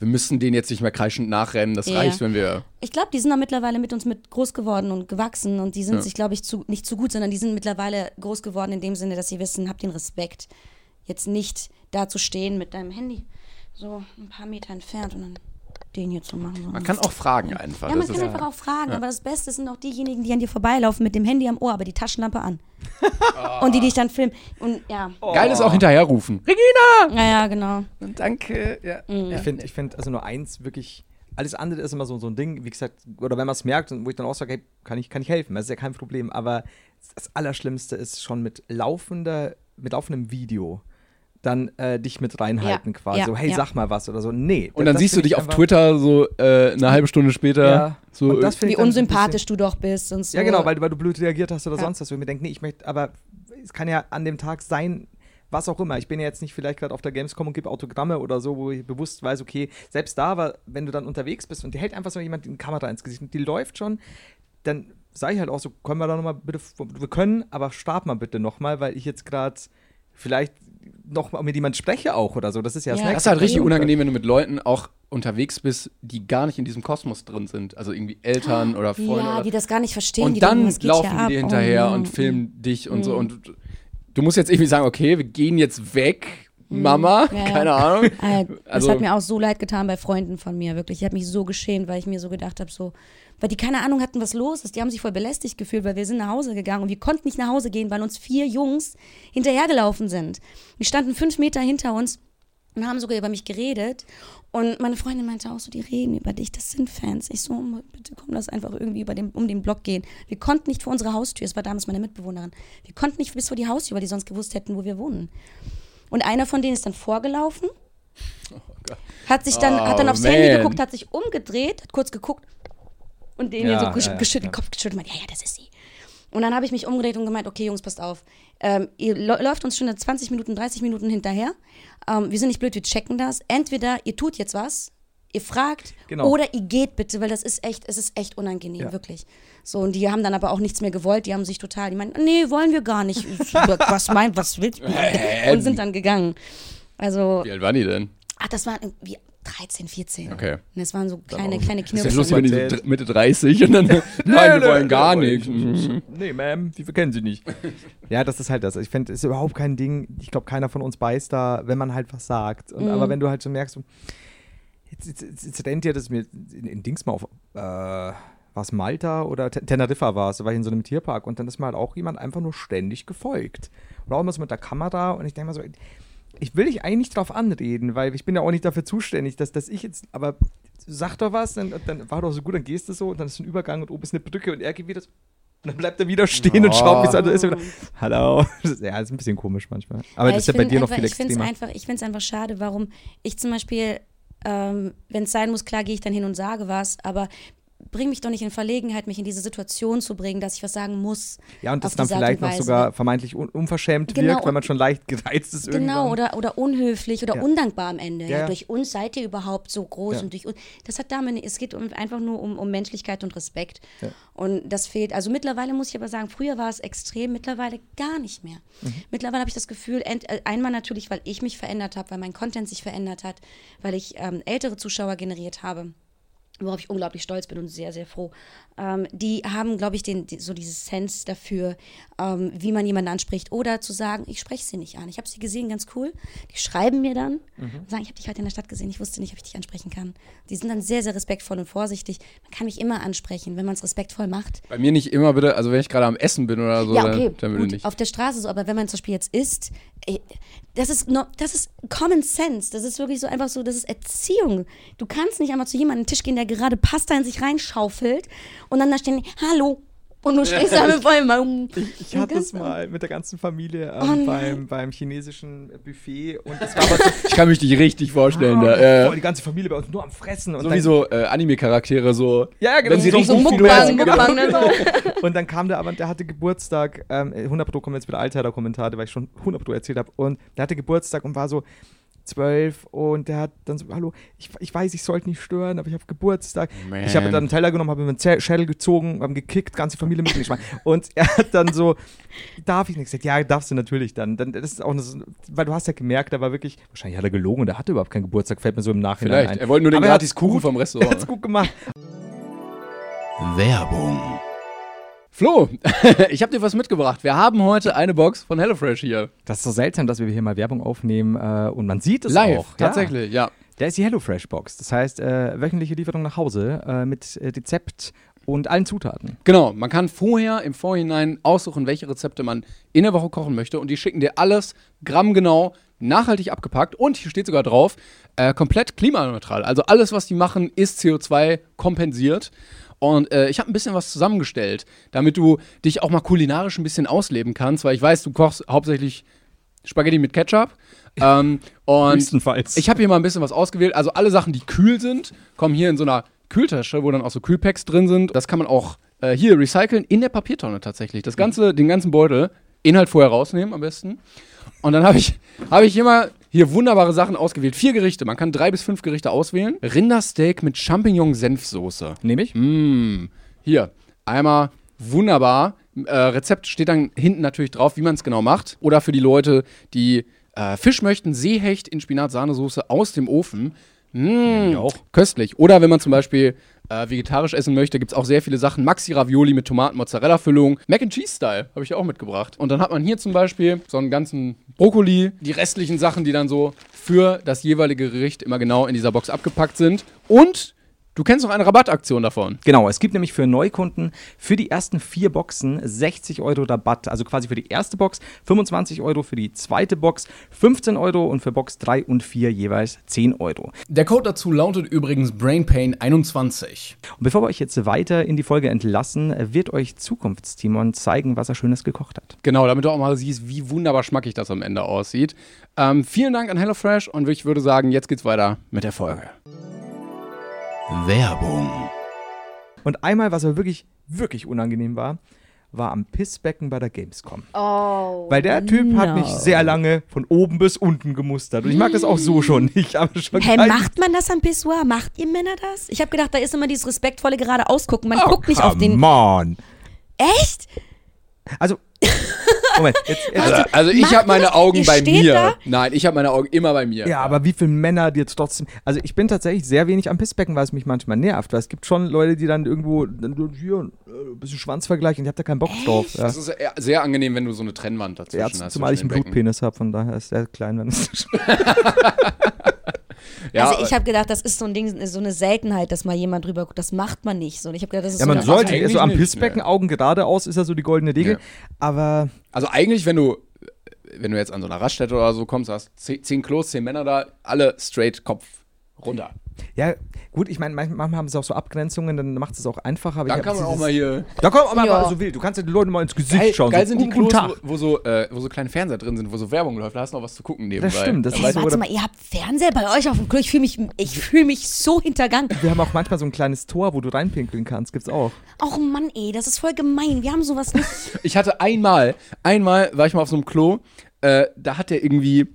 wir müssen den jetzt nicht mehr kreischend nachrennen. Das Ja. reicht, wenn wir. Ich glaube, die sind da mittlerweile mit uns mit groß geworden und gewachsen und die sind Ja. sich, glaube ich, zu, nicht zu gut, sondern die sind mittlerweile groß geworden in dem Sinne, dass sie wissen, habt den Respekt, jetzt nicht da zu stehen mit deinem Handy so ein paar Meter entfernt und dann den hier zu machen. Man kann auch fragen einfach. ja, man das kann ist, einfach auch fragen, aber das Beste sind auch diejenigen, die an dir vorbeilaufen mit dem Handy am Ohr, aber die Taschenlampe an. *laughs* und die dich dann filmen. Und ja, Geil ist auch hinterherrufen. Regina! ja, ja, genau. Danke. Ja. Ich finde, ich find, also nur eins wirklich, alles andere ist immer so, so ein Ding, wie gesagt, oder wenn man es merkt, und wo ich dann auch sage, hey, kann ich, kann ich helfen, das ist ja kein Problem, aber das Allerschlimmste ist schon mit laufender, mit laufendem Video dann äh, dich mit reinhalten Ja, quasi, ja, so, hey, ja. sag mal was oder so, nee. Und dann siehst du dich ich auf Twitter so äh, eine halbe Stunde später. Ja. So, Und das Wie unsympathisch du doch bist und so. Ja, genau, weil, weil du blöd reagiert hast oder Ja. sonst was. Ich mir denke, nee, ich möchte, aber es kann ja an dem Tag sein, was auch immer. Ich bin ja jetzt nicht vielleicht gerade auf der Gamescom und gebe Autogramme oder so, wo ich bewusst weiß, okay, selbst da, aber wenn du dann unterwegs bist und dir hält einfach so jemand die Kamera ins Gesicht und die läuft schon, dann sage ich halt auch so, können wir da nochmal bitte, wir können, aber start mal bitte nochmal, weil ich jetzt gerade vielleicht noch mal mit jemand spreche auch oder so. Das ist ja das Ja. das nächste ist halt richtig unangenehm, wenn du mit Leuten auch unterwegs bist, die gar nicht in diesem Kosmos drin sind. Also irgendwie Eltern oder Freunde. ja, oder die das gar nicht verstehen. und die dann denken, laufen die ab? dir hinterher Oh, und mm, filmen dich und so. Und du- du musst jetzt irgendwie sagen, okay, wir gehen jetzt weg, Mama, *laughs* Ja, keine Ahnung. Äh, *laughs* das Also- hat mir auch so leid getan bei Freunden von mir, wirklich. Ich habe mich so geschämt, weil ich mir so gedacht habe, so, weil die keine Ahnung hatten, was los ist. Die haben sich voll belästigt gefühlt, weil wir sind nach Hause gegangen und wir konnten nicht nach Hause gehen, weil uns vier Jungs hinterhergelaufen sind. Die standen fünf Meter hinter uns und haben sogar über mich geredet. Und meine Freundin meinte auch so, die reden über dich, das sind Fans. Ich so, bitte komm, lass einfach irgendwie über den, um den Block gehen. Wir konnten nicht vor unsere Haustür, es war damals meine Mitbewohnerin, wir konnten nicht bis vor die Haustür, weil die sonst gewusst hätten, wo wir wohnen. Und einer von denen ist dann vorgelaufen, hat sich dann, hat dann Oh, aufs Handy man. geguckt, hat sich umgedreht, hat kurz geguckt und den Ja, hier so gesch ja, ja, geschüttelt, den Kopf geschüttelt und meinte, ja, ja, das ist sie. Und dann habe ich mich umgedreht und gemeint, okay, Jungs, passt auf. Ähm, ihr lä- läuft uns schon 20 Minuten, 30 Minuten hinterher. Ähm, wir sind nicht blöd, wir checken das. Entweder ihr tut jetzt was, ihr fragt, Genau. oder ihr geht bitte, weil das ist echt, es ist echt unangenehm, Ja. wirklich. So, und die haben dann aber auch nichts mehr gewollt, die haben sich total, die meinten, nee, wollen wir gar nicht. Was meint, was willst du? Und sind dann gegangen. Also, Wie alt waren die denn? ach, das waren irgendwie 13, 14. Okay. Und das waren so kleine, auch- kleine Ist ja Knirps. lustig, wenn die so Mitte 30 und dann, *laughs* nein, wir wollen gar nicht. Mhm. Nee, Ma'am, die kennen sie nicht. *laughs* ja, das ist halt das. Ich finde, es ist überhaupt kein Ding. Ich glaube, keiner von uns beißt da, wenn man halt was sagt. Und, Aber wenn du halt so merkst, so, jetzt, jetzt, jetzt, jetzt rennt dir das mir in, in Dings mal auf, äh, was Malta oder Te- Teneriffa war es, da war ich in so einem Tierpark und dann ist mir halt auch jemand einfach nur ständig gefolgt. Und auch immer so mit der Kamera und ich denke mal so, ich will dich eigentlich drauf anreden, weil ich bin ja auch nicht dafür zuständig, dass, dass ich jetzt, aber sag doch was, dann, dann war doch so gut, dann gehst du so und dann ist ein Übergang und oben ist eine Brücke und er geht wieder so, und dann bleibt er wieder stehen und schaut, wie es also ist. Wieder, Hallo. Das ist, ja, das ist ein bisschen komisch manchmal. Aber Ja, das ist ja bei dir noch einfach, viel ich find's extremer. einfach, Ich finde es einfach schade, warum ich zum Beispiel, ähm, wenn es sein muss, klar gehe ich dann hin und sage was, aber bring mich doch nicht in Verlegenheit, mich in diese Situation zu bringen, dass ich was sagen muss. Ja, und das dann vielleicht noch sogar vermeintlich un unverschämt Genau, wirkt, weil man schon leicht gereizt ist Genau, irgendwann. oder, oder unhöflich oder Ja. undankbar am Ende. Ja, Ja, durch uns seid ihr überhaupt so groß und durch uns. Das hat damit, es geht um, einfach nur um, um Menschlichkeit und Respekt. Ja. Und das fehlt. Also mittlerweile muss ich aber sagen, früher war es extrem, mittlerweile gar nicht mehr. Mhm. Mittlerweile habe ich das Gefühl, äh, einmal natürlich, weil ich mich verändert habe, weil mein Content sich verändert hat, weil ich ähm, ältere Zuschauer generiert habe worauf ich unglaublich stolz bin und sehr, sehr froh. Ähm, die haben, glaube ich, den, die, so dieses Sense dafür, ähm, wie man jemanden anspricht. Oder zu sagen, ich spreche sie nicht an. Ich habe sie gesehen, ganz cool. Die schreiben mir dann und sagen, ich habe dich heute in der Stadt gesehen, ich wusste nicht, ob ich dich ansprechen kann. Die sind dann sehr, sehr respektvoll und vorsichtig. Man kann mich immer ansprechen, wenn man es respektvoll macht. Bei mir nicht immer bitte, also wenn ich gerade am Essen bin oder so, Ja, okay, dann, dann nicht. auf der Straße so, aber wenn man zum Beispiel jetzt isst, das ist, no, das ist Common Sense, das ist wirklich so einfach so, das ist Erziehung. Du kannst nicht einmal zu jemandem an den Tisch gehen, der gerade Pasta in sich reinschaufelt und dann da stehen, hallo, und du stehst da mit vollem Maum. Ich hatte es mal mit der ganzen Familie Oh ähm, nein. beim, beim chinesischen Buffet und es war aber so, Ich kann mich nicht richtig vorstellen. da. voll Äh, die ganze Familie bei uns nur am Fressen. Und so dann, wie so äh, Anime-Charaktere, so. Ja, ja, genau. Wenn sie so richtig So viel Mukbang, Mukbang, ne? So. *laughs* Und dann kam der aber, der hatte Geburtstag, ähm, 100 Pro kommen jetzt wieder Alter-Kommentare, weil ich schon 100 Pro erzählt habe. Und der hatte Geburtstag und war so zwölf und der hat dann so, hallo, ich, ich weiß, ich sollte nicht stören, aber ich habe Geburtstag. Man. Ich habe dann einen Teller genommen, habe ihm einen Schädel gezogen, haben gekickt, ganze Familie mitgeschmeckt. Und er hat dann so, darf ich nicht? gesagt, ja, darfst du natürlich dann. dann das ist auch eine, weil du hast ja gemerkt, er war wirklich, wahrscheinlich hat er gelogen und er hatte überhaupt keinen Geburtstag, fällt mir so im Nachhinein Vielleicht. ein. Er wollte nur den Aber er gratis Kuchen gut- vom Er hat's Restaurant. gut gemacht. Werbung. Flo, *laughs* ich habe dir was mitgebracht. Wir haben heute eine Box von HelloFresh hier. Das ist so seltsam, dass wir hier mal Werbung aufnehmen äh, und man sieht es Live, auch. tatsächlich, ja. Ja. Der ist die HelloFresh-Box. Das heißt, äh, wöchentliche Lieferung nach Hause äh, mit äh, Rezept und allen Zutaten. Genau, man kann vorher im Vorhinein aussuchen, welche Rezepte man in der Woche kochen möchte und die schicken dir alles grammgenau nachhaltig abgepackt und hier steht sogar drauf, äh, komplett klimaneutral. Also alles, was die machen, ist CO2 kompensiert. Und äh, ich habe ein bisschen was zusammengestellt, damit du dich auch mal kulinarisch ein bisschen ausleben kannst, weil ich weiß, du kochst hauptsächlich Spaghetti mit Ketchup. *laughs* Ähm, und ich habe hier mal ein bisschen was ausgewählt. Also alle Sachen, die kühl sind, kommen hier in so einer Kühltasche, wo dann auch so Kühlpacks drin sind. Das kann man auch äh, hier recyceln in der Papiertonne tatsächlich. Das ganze, den ganzen Beutel, Inhalt vorher rausnehmen am besten. Und dann habe ich, hab ich hier mal hier wunderbare Sachen ausgewählt. Vier Gerichte. Man kann drei bis fünf Gerichte auswählen. Rindersteak mit Champignon-Senfsoße. Nehme ich? Mm, hier, einmal wunderbar. Äh, Rezept steht dann hinten natürlich drauf, wie man es genau macht. Oder für die Leute, die äh, Fisch möchten, Seehecht in Spinat-Sahnesoße aus dem Ofen. Mm, auch. Köstlich. Oder wenn man zum Beispiel äh, vegetarisch essen möchte, gibt es auch sehr viele Sachen. Maxi-Ravioli mit Tomaten-Mozzarella-Füllung. Mac and Cheese-Style habe ich auch mitgebracht. Und dann hat man hier zum Beispiel so einen ganzen Brokkoli. Die restlichen Sachen, die dann so für das jeweilige Gericht immer genau in dieser Box abgepackt sind. Und du kennst noch eine Rabattaktion davon. Genau, es gibt nämlich für Neukunden für die ersten vier Boxen 60 Euro Rabatt. Also quasi für die erste Box 25 Euro, für die zweite Box 15 Euro und für Box 3 und 4 jeweils 10 Euro. Der Code dazu lautet übrigens BrainPain21. Und bevor wir euch jetzt weiter in die Folge entlassen, wird euch Zukunftstimon zeigen, was er Schönes gekocht hat. Genau, damit du auch mal siehst, wie wunderbar schmackig das am Ende aussieht. Ähm, vielen Dank an HelloFresh und ich würde sagen, jetzt geht's weiter mit der Folge. Werbung. Und einmal, was aber wirklich, wirklich unangenehm war, war am Pissbecken bei der Gamescom. Oh. Weil der Typ hat no. mich sehr lange von oben bis unten gemustert. Und ich mag das auch so schon nicht, aber schon Hey, macht man das am Pissoir? Macht ihr Männer das? Ich habe gedacht, da ist immer dieses respektvolle gerade ausgucken. Man Oh, guckt nicht auf den. on. Echt? Also, *laughs* Moment, jetzt, jetzt Also, also ich habe meine? Augen bei mir. da? Nein, ich habe meine Augen immer bei mir. Ja, aber wie viele Männer die jetzt trotzdem. Also ich bin tatsächlich sehr wenig am Pissbecken, weil es mich manchmal nervt. Weil es gibt schon Leute, die dann irgendwo dann hier äh, ein bisschen Schwanzvergleich und ich hab da keinen Bock drauf. Ja. Das ist sehr angenehm, wenn du so eine Trennwand dazwischen Ja, hast. zumal ich einen. Blutpenis habe, von daher ist der klein, wenn es. *laughs* *laughs* *laughs* Ja, also ich habe gedacht, das ist so ein Ding, so eine Seltenheit, dass mal jemand drüber guckt. Das macht man nicht so. Und ich habe gedacht, das ist Ja, so man sollte, also am Pissbecken nee. Augen geradeaus ist ja so die goldene Regel. Ja. Aber also eigentlich, wenn du, wenn du jetzt an so einer Raststätte oder so kommst, hast zehn Klos, zehn Männer da, alle straight Kopf runter. Ja, gut, ich meine, manch- manchmal haben sie auch so Abgrenzungen, dann macht es auch einfacher. aber Dann ich hab kann man auch mal hier. Da kommt man Ja. mal so wild. Du kannst ja den Leuten mal ins Gesicht Geil, schauen. geil so, sind die Klos, wo, wo, so, äh, wo so kleine Fernseher drin sind, wo so Werbung läuft. Da hast du noch was zu gucken nebenbei. stimmt, das Da ist so- warte mal, ihr habt Fernseher bei euch auf dem Klo. Ich fühle mich, ich fühl mich so hintergangen. Wir haben auch manchmal so ein kleines Tor, wo du reinpinkeln kannst. Gibt's auch. Och Mann, ey, das ist voll gemein. Wir haben sowas nicht. *laughs* Ich hatte einmal, einmal war ich mal auf so einem Klo, äh, da hat der irgendwie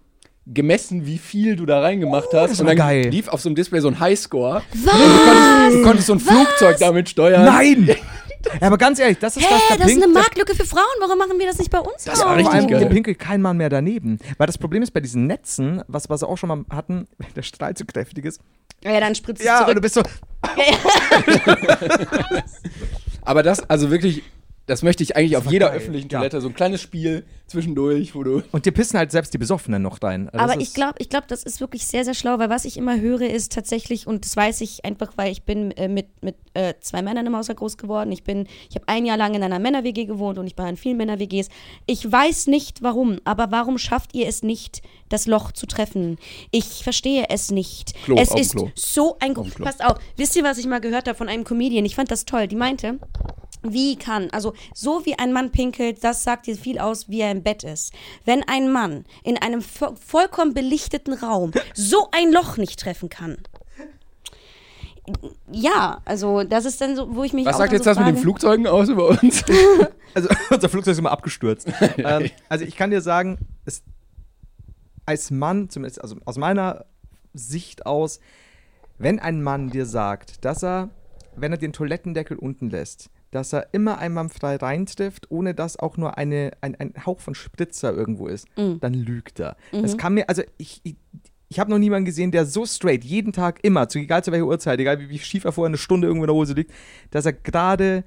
gemessen, wie viel du da reingemacht hast. Oh, das und dann geil. lief auf so einem Display so ein Highscore. Was? Du konntest, du konntest so ein Flugzeug damit steuern. Nein! *laughs* ja, aber ganz ehrlich, das ist Hä, das, das ist Pink- eine der- Marktlücke für Frauen. Warum machen wir das nicht bei uns? Das war auch? richtig Vor allem, geil. der pinkelt kein Mann mehr daneben. Weil das Problem ist bei diesen Netzen, was, was wir auch schon mal hatten, wenn *laughs* der Strahl zu kräftig ist. Ja, dann spritzt es Ja, und zurück. du bist so, *laughs* Aber das, also wirklich, das möchte ich eigentlich auf jeder geil. öffentlichen Ja. Toilette. So ein kleines Spiel zwischendurch, wo du. und dir pissen halt selbst die Besoffenen noch rein. Also Aber ich glaube, ich glaub, das ist wirklich sehr, sehr schlau, weil was ich immer höre, ist tatsächlich, und das weiß ich einfach, weil ich bin äh, mit, mit äh, zwei Männern im Haushalt groß geworden. Ich bin, ich habe ein Jahr lang in einer Männer-WG gewohnt und ich war in vielen Männer-WGs. Ich weiß nicht warum, aber warum schafft ihr es nicht, das Loch zu treffen? Ich verstehe es nicht. Klo, es ist Klo. so ein Klo. Passt auf, wisst ihr, was ich mal gehört habe von einem Comedian? Ich fand das toll. Die meinte, wie kann, also so wie ein Mann pinkelt, das sagt dir viel aus, wie er im Bett ist. Wenn ein Mann in einem vo vollkommen belichteten Raum *laughs* so ein Loch nicht treffen kann. Ja, also das ist dann so, wo ich mich Was auch sagt jetzt so das mit den frage, Flugzeugen aus über uns? *laughs* *laughs* Also, unser Flugzeug ist immer abgestürzt. ähm, also, ich kann dir sagen, es, als Mann, zumindest also aus meiner Sicht aus, wenn ein Mann dir sagt, dass er, wenn er den Toilettendeckel unten lässt, dass er immer einwandfrei reintrifft, ohne dass auch nur eine, ein, ein Hauch von Spritzer irgendwo ist, dann lügt er. Das kann mir, also ich, ich, ich habe noch niemanden gesehen, der so straight, jeden Tag immer, zu, egal zu welcher Uhrzeit, egal wie, wie schief er vorher eine Stunde irgendwo in der Hose liegt, dass er gerade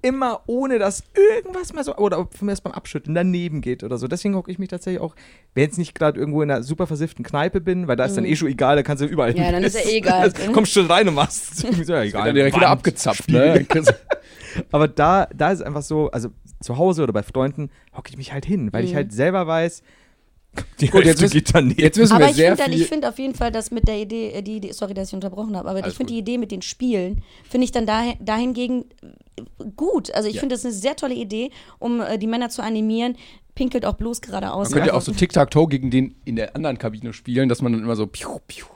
immer ohne dass irgendwas mal so, oder von mir beim Abschütteln daneben geht oder so. Deswegen hocke ich mich tatsächlich auch, wenn jetzt nicht gerade irgendwo in einer super versifften Kneipe bin, weil da ist dann eh schon egal, da kannst du überall Ja, dann ist ja eh egal. Also, kommst schon rein und machst. Ist ja egal. Dann direkt wieder abgezapft, ne? *laughs* Aber da, da ist es einfach so, also zu Hause oder bei Freunden hocke ich mich halt hin, weil ich halt selber weiß, die Gut, jetzt Hälfte geht daneben. Jetzt wissen Aber wir ich sehr finde viel. ich find auf jeden Fall, dass mit der Idee, äh, die Idee, sorry, dass ich unterbrochen habe, aber Alles ich finde die Idee mit den Spielen, finde ich dann dahin, dahingegen äh, gut. Also ich Ja. finde das eine sehr tolle Idee, um äh, die Männer zu animieren. Pinkelt auch bloß geradeaus. Man könnte ja auch so Tic-Tac-Toe gegen den in der anderen Kabine spielen, dass man dann immer so piu, piu.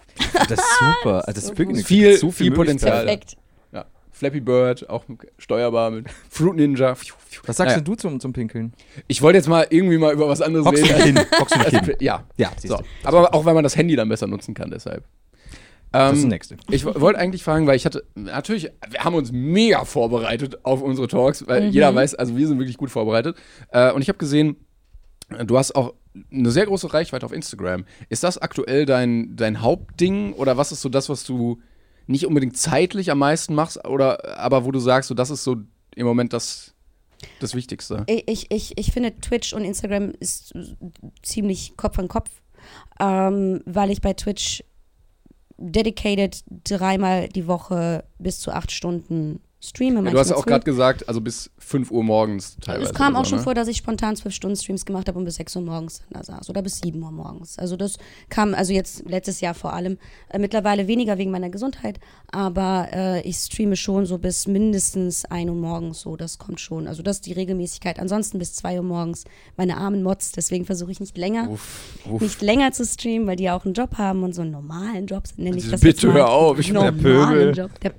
das ist super. Also *laughs* das ist wirklich Viel- so viel Potenzial. Perfekt. Flappy Bird, auch steuerbar mit Fruit Ninja. Was sagst Naja, du zum, zum Pinkeln? Ich wollte jetzt mal irgendwie mal über was anderes du reden. dich hin? Ja, Ja, so. Aber auch weil man das Handy dann besser nutzen kann, deshalb. Das ist Ähm, das Nächste. Ich wollte eigentlich fragen, weil ich hatte, natürlich, wir haben uns mega vorbereitet auf unsere Talks, weil jeder weiß, also wir sind wirklich gut vorbereitet. Äh, und ich habe gesehen, du hast auch eine sehr große Reichweite auf Instagram. Ist das aktuell dein, dein Hauptding oder was ist so das, was du nicht unbedingt zeitlich am meisten machst, oder aber wo du sagst, so das ist so im Moment das, das Wichtigste? Ich, ich, ich, finde, Twitch und Instagram ist ziemlich Kopf an Kopf, ähm, weil ich bei Twitch dedicated dreimal die Woche bis zu acht Stunden streame. Ja, du hast ja auch gerade gesagt, also bis 5 Uhr morgens teilweise. Es kam auch so, schon ne? vor, dass ich spontan zwölf Stunden Streams gemacht habe und bis 6 Uhr morgens da saß oder bis 7 Uhr morgens. Also das kam, also jetzt letztes Jahr vor allem, äh, mittlerweile weniger wegen meiner Gesundheit, aber äh, ich streame schon so bis mindestens 1 Uhr morgens, so das kommt schon. Also das ist die Regelmäßigkeit. Ansonsten bis 2 Uhr morgens meine armen Mods, deswegen versuche ich nicht länger, Uff, uff. nicht länger zu streamen, weil die auch einen Job haben und so einen normalen Job, nenne ich Also das bitte hör auf, ich bin der Pöbel. Job. Der,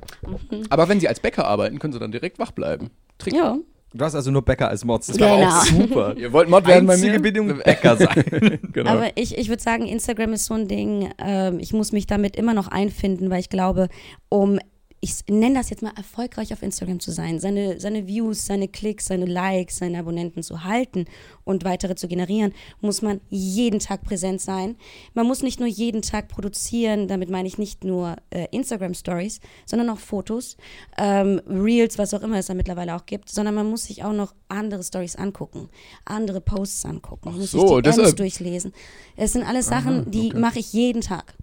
Aber wenn sie als Bäcker arbeiten, können sie dann direkt wach bleiben. Trick. ja. Du hast also nur Bäcker als Mods. Das war Genau. auch super. *laughs* Ihr wollt Mod werden bei mir? Bedingung Bäcker sein. *laughs* genau. Aber ich, ich würde sagen, Instagram ist so ein Ding, ähm, ich muss mich damit immer noch einfinden, weil ich glaube, um, ich nenne das jetzt mal erfolgreich auf Instagram zu sein, seine, seine Views, seine Klicks, seine Likes, seine Abonnenten zu halten und weitere zu generieren, muss man jeden Tag präsent sein. Man muss nicht nur jeden Tag produzieren, damit meine ich nicht nur äh, Instagram-Stories, sondern auch Fotos, ähm, Reels, was auch immer es da mittlerweile auch gibt, sondern man muss sich auch noch andere Stories angucken, andere Posts angucken, man muss so, sich die deshalb- durchlesen. Es sind alles Sachen, die mache ich jeden Tag.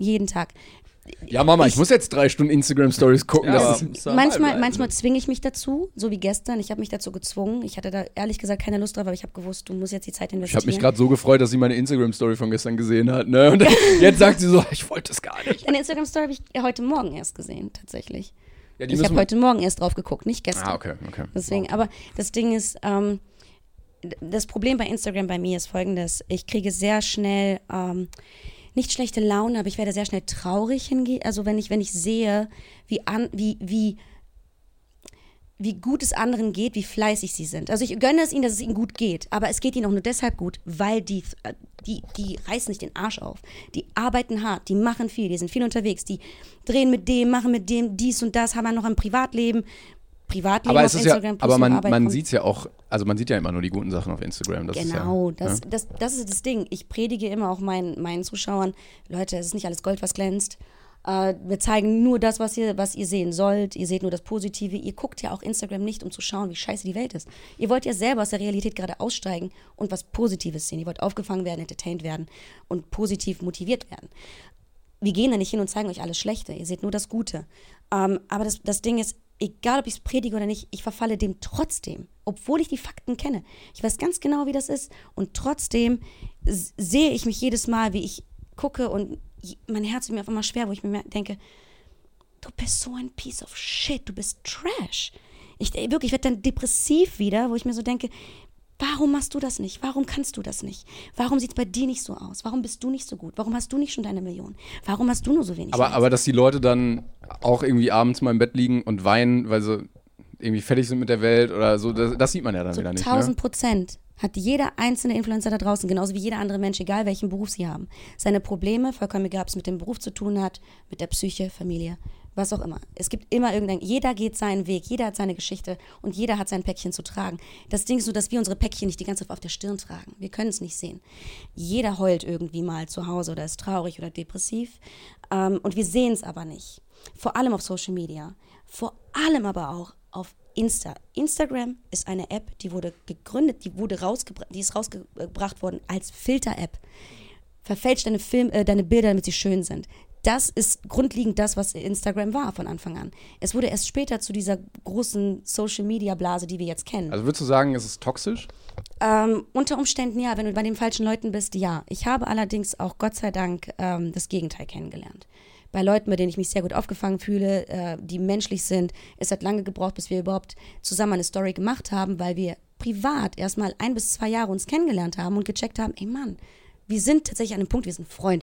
Jeden Tag. Ja, Mama, ich, muss jetzt drei Stunden Instagram-Stories gucken. Ja, ist, manchmal, manchmal zwinge ich mich dazu, so wie gestern. Ich habe mich dazu gezwungen. Ich hatte da ehrlich gesagt keine Lust drauf, aber ich habe gewusst, du musst jetzt die Zeit ich investieren. habe mich gerade so gefreut, dass sie meine Instagram-Story von gestern gesehen hat. Ne? Und *laughs* jetzt sagt sie so, ich wollte es gar nicht. Deine Instagram-Story habe ich heute Morgen erst gesehen, tatsächlich. Ja, die Ich habe heute Morgen erst drauf geguckt, nicht gestern. Ah, okay, okay. Deswegen, aber das Ding ist, ähm, das Problem bei Instagram bei mir ist folgendes. Ich kriege sehr schnell, ähm, nicht schlechte Laune, aber ich werde sehr schnell traurig hingehen. Also wenn ich, wenn ich sehe, wie, an, wie, wie, wie gut es anderen geht, wie fleißig sie sind. Also ich gönne es ihnen, dass es ihnen gut geht, aber es geht ihnen auch nur deshalb gut, weil die, äh, die, die reißen nicht den Arsch auf. Die arbeiten hart, die machen viel, die sind viel unterwegs, die drehen mit dem, machen mit dem dies und das, haben dann noch ein Privatleben. Privatleben Aber auf ja, Instagram plus aber man, man sieht es ja auch, also man sieht ja immer nur die guten Sachen auf Instagram. Das Genau, ist ja, das, ne? das, das ist das Ding. Ich predige immer auch meinen, meinen Zuschauern, Leute, es ist nicht alles Gold, was glänzt. Äh, wir zeigen nur das, was ihr, was ihr sehen sollt. Ihr seht nur das Positive. Ihr guckt ja auch Instagram nicht, um zu schauen, wie scheiße die Welt ist. Ihr wollt ja selber aus der Realität gerade aussteigen und was Positives sehen. Ihr wollt aufgefangen werden, entertained werden und positiv motiviert werden. Wir gehen da nicht hin und zeigen euch alles Schlechte. Ihr seht nur das Gute. Ähm, aber das, das Ding ist, egal ob ich es predige oder nicht, ich verfalle dem trotzdem, obwohl ich die Fakten kenne. Ich weiß ganz genau, wie das ist. Und trotzdem sehe ich mich jedes Mal, wie ich gucke und mein Herz wird mir auf einmal schwer, wo ich mir denke, du bist so ein Piece of Shit, du bist Trash. Ich wirklich, ich werde dann depressiv wieder, wo ich mir so denke, warum machst du das nicht? Warum kannst du das nicht? Warum sieht es bei dir nicht so aus? Warum bist du nicht so gut? Warum hast du nicht schon deine Million? Warum hast du nur so wenig? Aber, aber dass die Leute dann auch irgendwie abends mal im Bett liegen und weinen, weil sie irgendwie fertig sind mit der Welt oder so, das, das sieht man ja dann Zu wieder nicht. Ne? 1000 Prozent hat jeder einzelne Influencer da draußen, genauso wie jeder andere Mensch, egal welchen Beruf sie haben, seine Probleme, vollkommen egal, ob es mit dem Beruf zu tun hat, mit der Psyche, Familie, was auch immer. Es gibt immer irgendein, jeder geht seinen Weg, jeder hat seine Geschichte und jeder hat sein Päckchen zu tragen. Das Ding ist nur, dass wir unsere Päckchen nicht die ganze Zeit auf der Stirn tragen. Wir können es nicht sehen. Jeder heult irgendwie mal zu Hause oder ist traurig oder depressiv ähm, und wir sehen es aber nicht. Vor allem auf Social Media. Vor allem aber auch auf Insta. Instagram ist eine App, die wurde gegründet, die wurde rausgebracht, die ist rausgebracht worden als Filter-App. Verfälscht deine äh, deine Bilder, damit sie schön sind. Das ist grundlegend das, was Instagram war von Anfang an. Es wurde erst später zu dieser großen Social-Media-Blase, die wir jetzt kennen. Also würdest du sagen, es ist toxisch? Ähm, unter Umständen ja, wenn du bei den falschen Leuten bist, ja. Ich habe allerdings auch Gott sei Dank ähm, das Gegenteil kennengelernt. Bei Leuten, bei denen ich mich sehr gut aufgefangen fühle, äh, die menschlich sind. Es hat lange gebraucht, bis wir überhaupt zusammen eine Story gemacht haben, weil wir privat erstmal ein bis zwei Jahre uns kennengelernt haben und gecheckt haben, ey Mann, wir sind tatsächlich an einem Punkt, wir sind Freunde.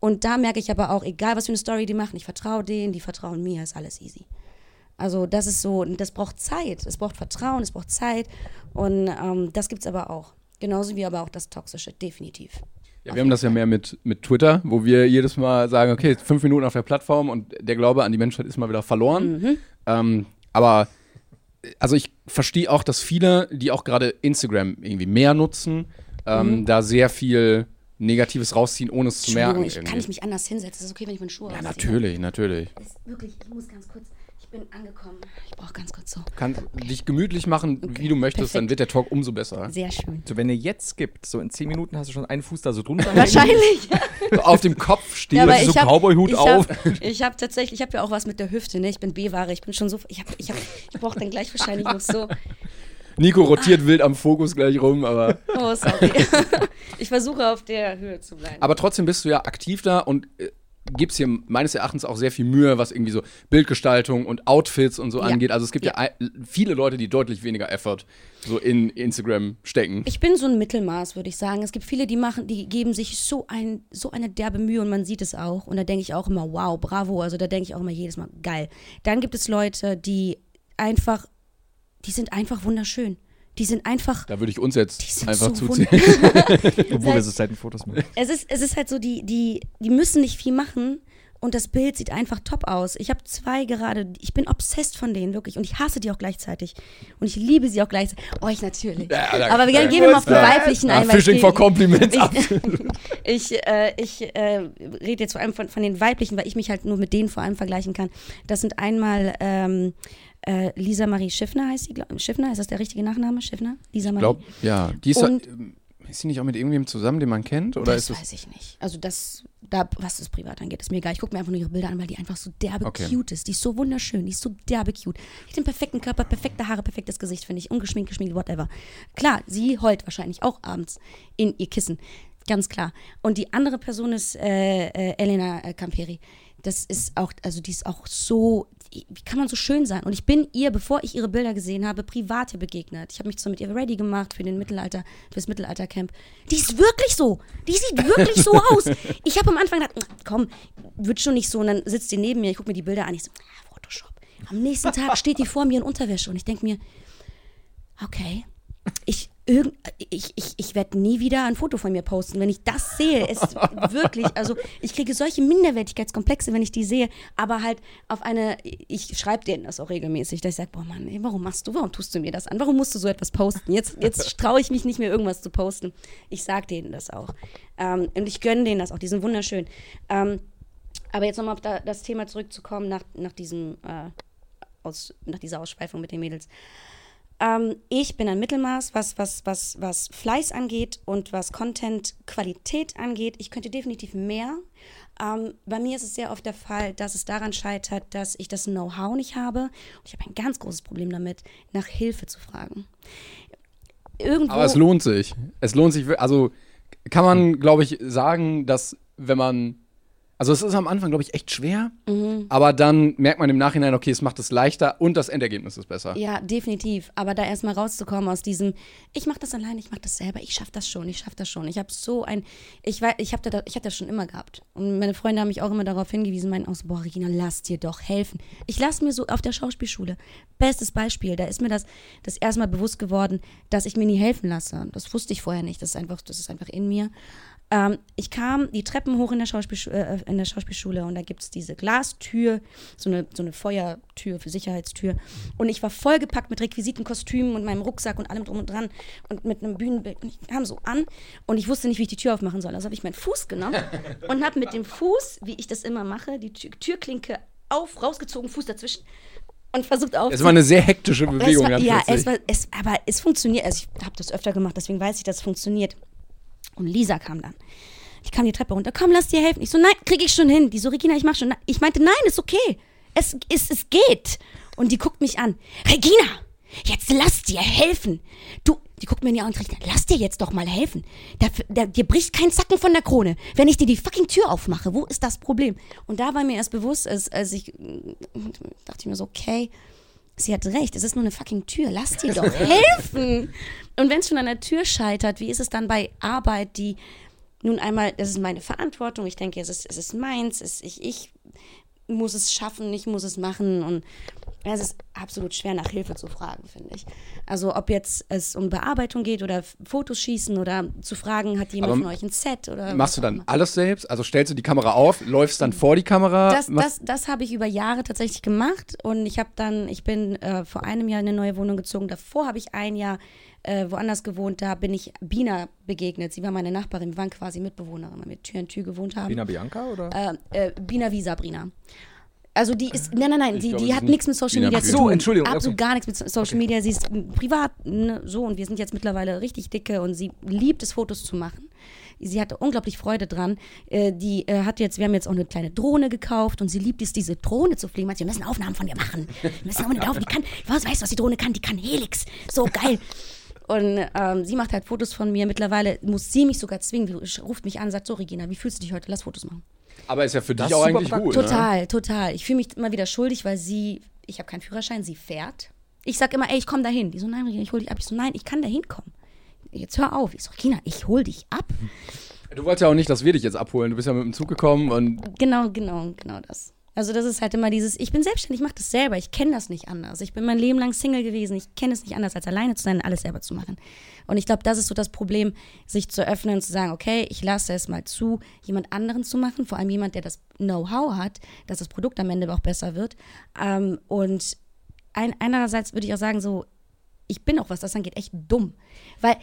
Und da merke ich aber auch, egal was für eine Story die machen, ich vertraue denen, die vertrauen mir, ist alles easy. Also das ist so, das braucht Zeit. Es braucht Vertrauen, es braucht Zeit. Und ähm, das gibt es aber auch. Genauso wie aber auch das Toxische, definitiv. Ja, wir haben das ja mehr mit, mit Twitter, wo wir jedes Mal sagen, okay, fünf Minuten auf der Plattform und der Glaube an die Menschheit ist mal wieder verloren. Ähm, aber also ich verstehe auch, dass viele, die auch gerade Instagram irgendwie mehr nutzen, ähm, da sehr viel Negatives rausziehen, ohne es zu merken. Ich, kann ich mich anders hinsetzen? Ist es okay, wenn ich meine Schuhe ja, natürlich, natürlich. Ist wirklich, ich muss ganz kurz, ich bin angekommen. Ich brauche ganz kurz so. Kannst dich gemütlich machen, wie du möchtest, dann perfekt. wird der Talk umso besser. Sehr schön. So, wenn ihr jetzt gibt, so in 10 Minuten hast du schon einen Fuß da so drunter. Wahrscheinlich. *laughs* So auf dem Kopf stehen. Ja, so ich hab- Cowboy-Hut ich auf. Hab, ich habe tatsächlich, ich habe ja auch was mit der Hüfte, ne? Ich bin B-Ware, ich bin schon so, ich ich ich brauche dann gleich wahrscheinlich noch so. Nico rotiert wild am Fokus gleich rum, aber. Oh, sorry. *laughs* ich versuche auf der Höhe zu bleiben. Aber trotzdem bist du ja aktiv da und äh, gibst hier meines Erachtens auch sehr viel Mühe, was irgendwie so Bildgestaltung und Outfits und so Ja. angeht. Also es gibt ja, Ja. viele Leute, die deutlich weniger Effort so in Instagram stecken. Ich bin so ein Mittelmaß, würde ich sagen. Es gibt viele, die machen, die geben sich so ein, so eine derbe Mühe und man sieht es auch. Und da denke ich auch immer, wow, bravo. Also da denke ich auch immer jedes Mal, geil. Dann gibt es Leute, die einfach, die sind einfach wunderschön. Die sind einfach. Da würde ich uns jetzt Die sind einfach so zuzählen. *laughs* *laughs* Obwohl wir so selten Fotos machen. Es ist, es ist halt so, die, die, die müssen nicht viel machen und das Bild sieht einfach top aus. Ich habe zwei gerade, ich bin obsessed von denen, wirklich. Und ich hasse die auch gleichzeitig. Und ich liebe sie auch gleichzeichtig. Euch natürlich. Ja, da- Aber wir da- gehen wir mal auf die weiblichen ein. Fishing ich- for Compliments. ich, *laughs* ich, äh, ich äh, rede jetzt vor allem von, von den weiblichen, weil ich mich halt nur mit denen vor allem vergleichen kann. Das sind einmal ähm, äh, Lisa Marie Schiffner heißt sie, glaub, Schiffner, ist das der richtige Nachname? Schiffner? Lisa Ich Marie? glaube, ja. Die ist, Und- ähm, ist sie nicht auch mit irgendwem zusammen, den man kennt? Oder das ist es. weiß ich nicht. Also das, da, was das privat angeht, ist mir egal. Ich gucke mir einfach nur ihre Bilder an, weil die einfach so derbe Okay. cute ist. Die ist so wunderschön, die ist so derbe cute. Die hat den perfekten Körper, perfekte Haare, perfektes Gesicht, finde ich. Ungeschminkt, geschminkt, whatever. Klar, sie heult wahrscheinlich auch abends in ihr Kissen. Ganz klar. Und die andere Person ist äh, äh, Elena äh, Camperi. Das ist auch, also die ist auch so, wie kann man so schön sein? Und ich bin ihr, bevor ich ihre Bilder gesehen habe, privat ihr begegnet. Ich habe mich so mit ihr ready gemacht für den Mittelalter, fürs Mittelaltercamp. Die ist wirklich so. Die sieht wirklich so *laughs* aus. Ich habe am Anfang gedacht, komm, wird schon nicht so. Und dann sitzt die neben mir, ich gucke mir die Bilder an, ich so, ah, Photoshop. Am nächsten Tag steht die vor mir in Unterwäsche und ich denke mir, okay, ich, irgend, ich, ich, ich werde nie wieder ein Foto von mir posten. Wenn ich das sehe, ist *laughs* wirklich, also ich kriege solche Minderwertigkeitskomplexe, wenn ich die sehe, aber halt auf eine, ich schreibe denen das auch regelmäßig, dass ich sage, boah Mann, ey, warum machst du, warum tust du mir das an? Warum musst du so etwas posten? Jetzt, jetzt *laughs* traue ich mich nicht mehr, irgendwas zu posten. Ich sage denen das auch. Ähm, und ich gönne denen das auch, die sind wunderschön. Ähm, aber jetzt nochmal auf da, das Thema zurückzukommen, nach, nach, diesem, äh, aus, nach dieser Ausschweifung mit den Mädels. Ähm, ich bin ein Mittelmaß, was, was, was, was Fleiß angeht und was Content-Qualität angeht. Ich könnte definitiv mehr. Ähm, bei mir ist es sehr oft der Fall, dass es daran scheitert, dass ich das Know-how nicht habe. Und ich habe ein ganz großes Problem damit, nach Hilfe zu fragen. Irgendwo. Aber es lohnt sich. Es lohnt sich. Also kann man, glaube ich, sagen, dass wenn man. Also es ist am Anfang, glaube ich, echt schwer. Mhm. Aber dann merkt man im Nachhinein, okay, es macht es leichter und das Endergebnis ist besser. Ja, definitiv. Aber da erstmal rauszukommen aus diesem, ich mache das alleine, ich mache das selber, ich schaffe das schon, ich schaffe das schon. Ich habe so ein, ich weiß, ich habe da, ich das schon immer gehabt. Und meine Freunde haben mich auch immer darauf hingewiesen, meinen auch so, boah, Regina, lass dir doch helfen. Ich lasse mir so auf der Schauspielschule, bestes Beispiel, da ist mir das, das erstmal bewusst geworden, dass ich mir nie helfen lasse. Das wusste ich vorher nicht, das ist einfach, das ist einfach in mir. Ähm, ich kam die Treppen hoch in der, Schauspielschu äh, in der Schauspielschule und da gibt es diese Glastür, so eine, so eine Feuertür für Sicherheitstür. Und ich war vollgepackt mit Requisiten, Kostümen und meinem Rucksack und allem drum und dran und mit einem Bühnenbild. Und ich kam so an und ich wusste nicht, wie ich die Tür aufmachen soll. Also habe ich meinen Fuß genommen *laughs* und habe mit dem Fuß, wie ich das immer mache, die Tür Türklinke auf, rausgezogen, Fuß dazwischen und versucht auf. Es war eine sehr hektische Bewegung. Es war, ja, es war, es, aber es funktioniert. Also ich habe das öfter gemacht, deswegen weiß ich, dass es funktioniert. Und Lisa kam dann. Die kam die Treppe runter. Komm, lass dir helfen. Ich so, nein, krieg ich schon hin. Die so, Regina, ich mach schon. Ich meinte, nein, ist okay. Es, es, es geht. Und die guckt mich an. Regina, jetzt lass dir helfen. Du, die guckt mir in die Augen und sagt, lass dir jetzt doch mal helfen. Da, da, dir bricht kein Zacken von der Krone. Wenn ich dir die fucking Tür aufmache, wo ist das Problem? Und da war mir erst bewusst, als, als ich, dachte ich mir so, okay, Sie hat recht, es ist nur eine fucking Tür. Lass dir doch *laughs* helfen. Und wenn es schon an der Tür scheitert, wie ist es dann bei Arbeit, die nun einmal, das ist meine Verantwortung, ich denke, es ist, es ist meins, es, ich, ich muss es schaffen, ich muss es machen und es ist absolut schwer, nach Hilfe zu fragen, finde ich. Also ob jetzt es um Bearbeitung geht oder Fotos schießen oder zu fragen, hat jemand Aber von euch ein Set oder Machst du dann alles selbst? Also stellst du die Kamera auf, läufst dann vor die Kamera? Das, das, das habe ich über Jahre tatsächlich gemacht und ich habe dann, ich bin äh, vor einem Jahr in eine neue Wohnung gezogen. Davor habe ich ein Jahr äh, woanders gewohnt. Da bin ich Bina begegnet. Sie war meine Nachbarin. Wir waren quasi Mitbewohnerin, weil wir Tür in Tür gewohnt haben. Bina Bianca oder? Äh, äh, Bina wie Sabrina. Also die ist, nein, nein, nein, Ich die, glaube, die sie hat nichts mit Social Media zu tun. So, Entschuldigung, Absolut okay. gar nichts mit Social Media. Sie ist privat, ne, so und wir sind jetzt mittlerweile richtig dicke und sie liebt es, Fotos zu machen. Sie hatte unglaublich Freude dran. Äh, die äh, hat jetzt, wir haben jetzt auch eine kleine Drohne gekauft und sie liebt es, diese Drohne zu fliegen. Meint, wir müssen Aufnahmen von dir machen. Wir müssen unbedingt auf, die kann, was weißt du, was die Drohne kann? Die kann Helix. So geil. Und ähm, sie macht halt Fotos von mir. Mittlerweile muss sie mich sogar zwingen. Die ruft mich an und sagt, so Regina, wie fühlst du dich heute? Lass Fotos machen. Aber ist ja für Das dich auch eigentlich gut. Ne? Total, total. Ich fühle mich immer wieder schuldig, weil sie, ich habe keinen Führerschein, sie fährt. Ich sag immer, ey, ich komme dahin. Die so, nein, Regina, ich hol dich ab. Ich so, nein, ich kann da hinkommen. Jetzt hör auf. Ich so, Regina, ich hol dich ab. Du wolltest ja auch nicht, dass wir dich jetzt abholen. Du bist ja mit dem Zug gekommen und Genau, genau, genau das. Also das ist halt immer dieses, ich bin selbstständig, ich mache das selber, ich kenne das nicht anders. Ich bin mein Leben lang Single gewesen, ich kenne es nicht anders, als alleine zu sein und alles selber zu machen. Und ich glaube, das ist so das Problem, sich zu öffnen und zu sagen, okay, ich lasse es mal zu, jemand anderen zu machen, vor allem jemand, der das Know-how hat, dass das Produkt am Ende auch besser wird. Ähm, und ein, einerseits würde ich auch sagen, so, ich bin auch, was das angeht, echt dumm. Weil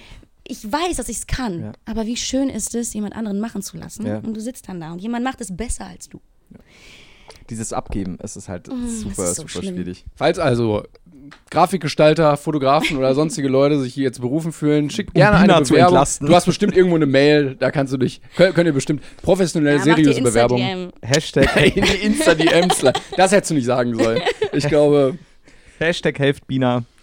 ich weiß, dass ich es kann, Ja. aber wie schön ist es, jemand anderen machen zu lassen. Ja. Und du sitzt dann da und jemand macht es besser als du. Dieses Abgeben, es ist halt Mm, super, ist so super schlimm. schwierig. Falls also Grafikgestalter, Fotografen oder *laughs* sonstige Leute sich hier jetzt berufen fühlen, schickt gerne Bina eine zu Bewerbung. entlasten. Du hast bestimmt irgendwo eine Mail, da kannst du dich, könnt, könnt ihr bestimmt professionelle, Ja, seriöse Bewerbungen Insta-DM. Hashtag, *laughs* in die Insta-DMs. Das hättest du nicht sagen sollen. Ich glaube, Hashtag helft Bina. *laughs*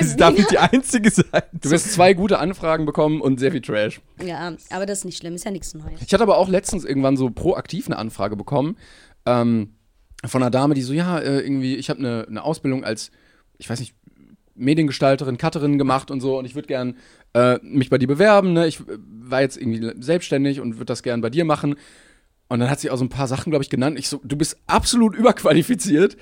Das darf nicht die einzige sein. du wirst zwei gute Anfragen bekommen und sehr viel Trash. Ja, aber das ist nicht schlimm, ist ja nichts Neues. Ich hatte aber auch letztens irgendwann so proaktiv eine Anfrage bekommen ähm, von einer Dame, die so, ja, äh, irgendwie, ich habe eine, eine Ausbildung als, ich weiß nicht, Mediengestalterin, Cutterin gemacht und so und ich würde gern äh, mich bei dir bewerben. Ne? Ich äh, war jetzt irgendwie selbstständig und würde das gern bei dir machen. Und dann hat sie auch so ein paar Sachen, glaube ich, genannt. Ich so, du bist absolut überqualifiziert.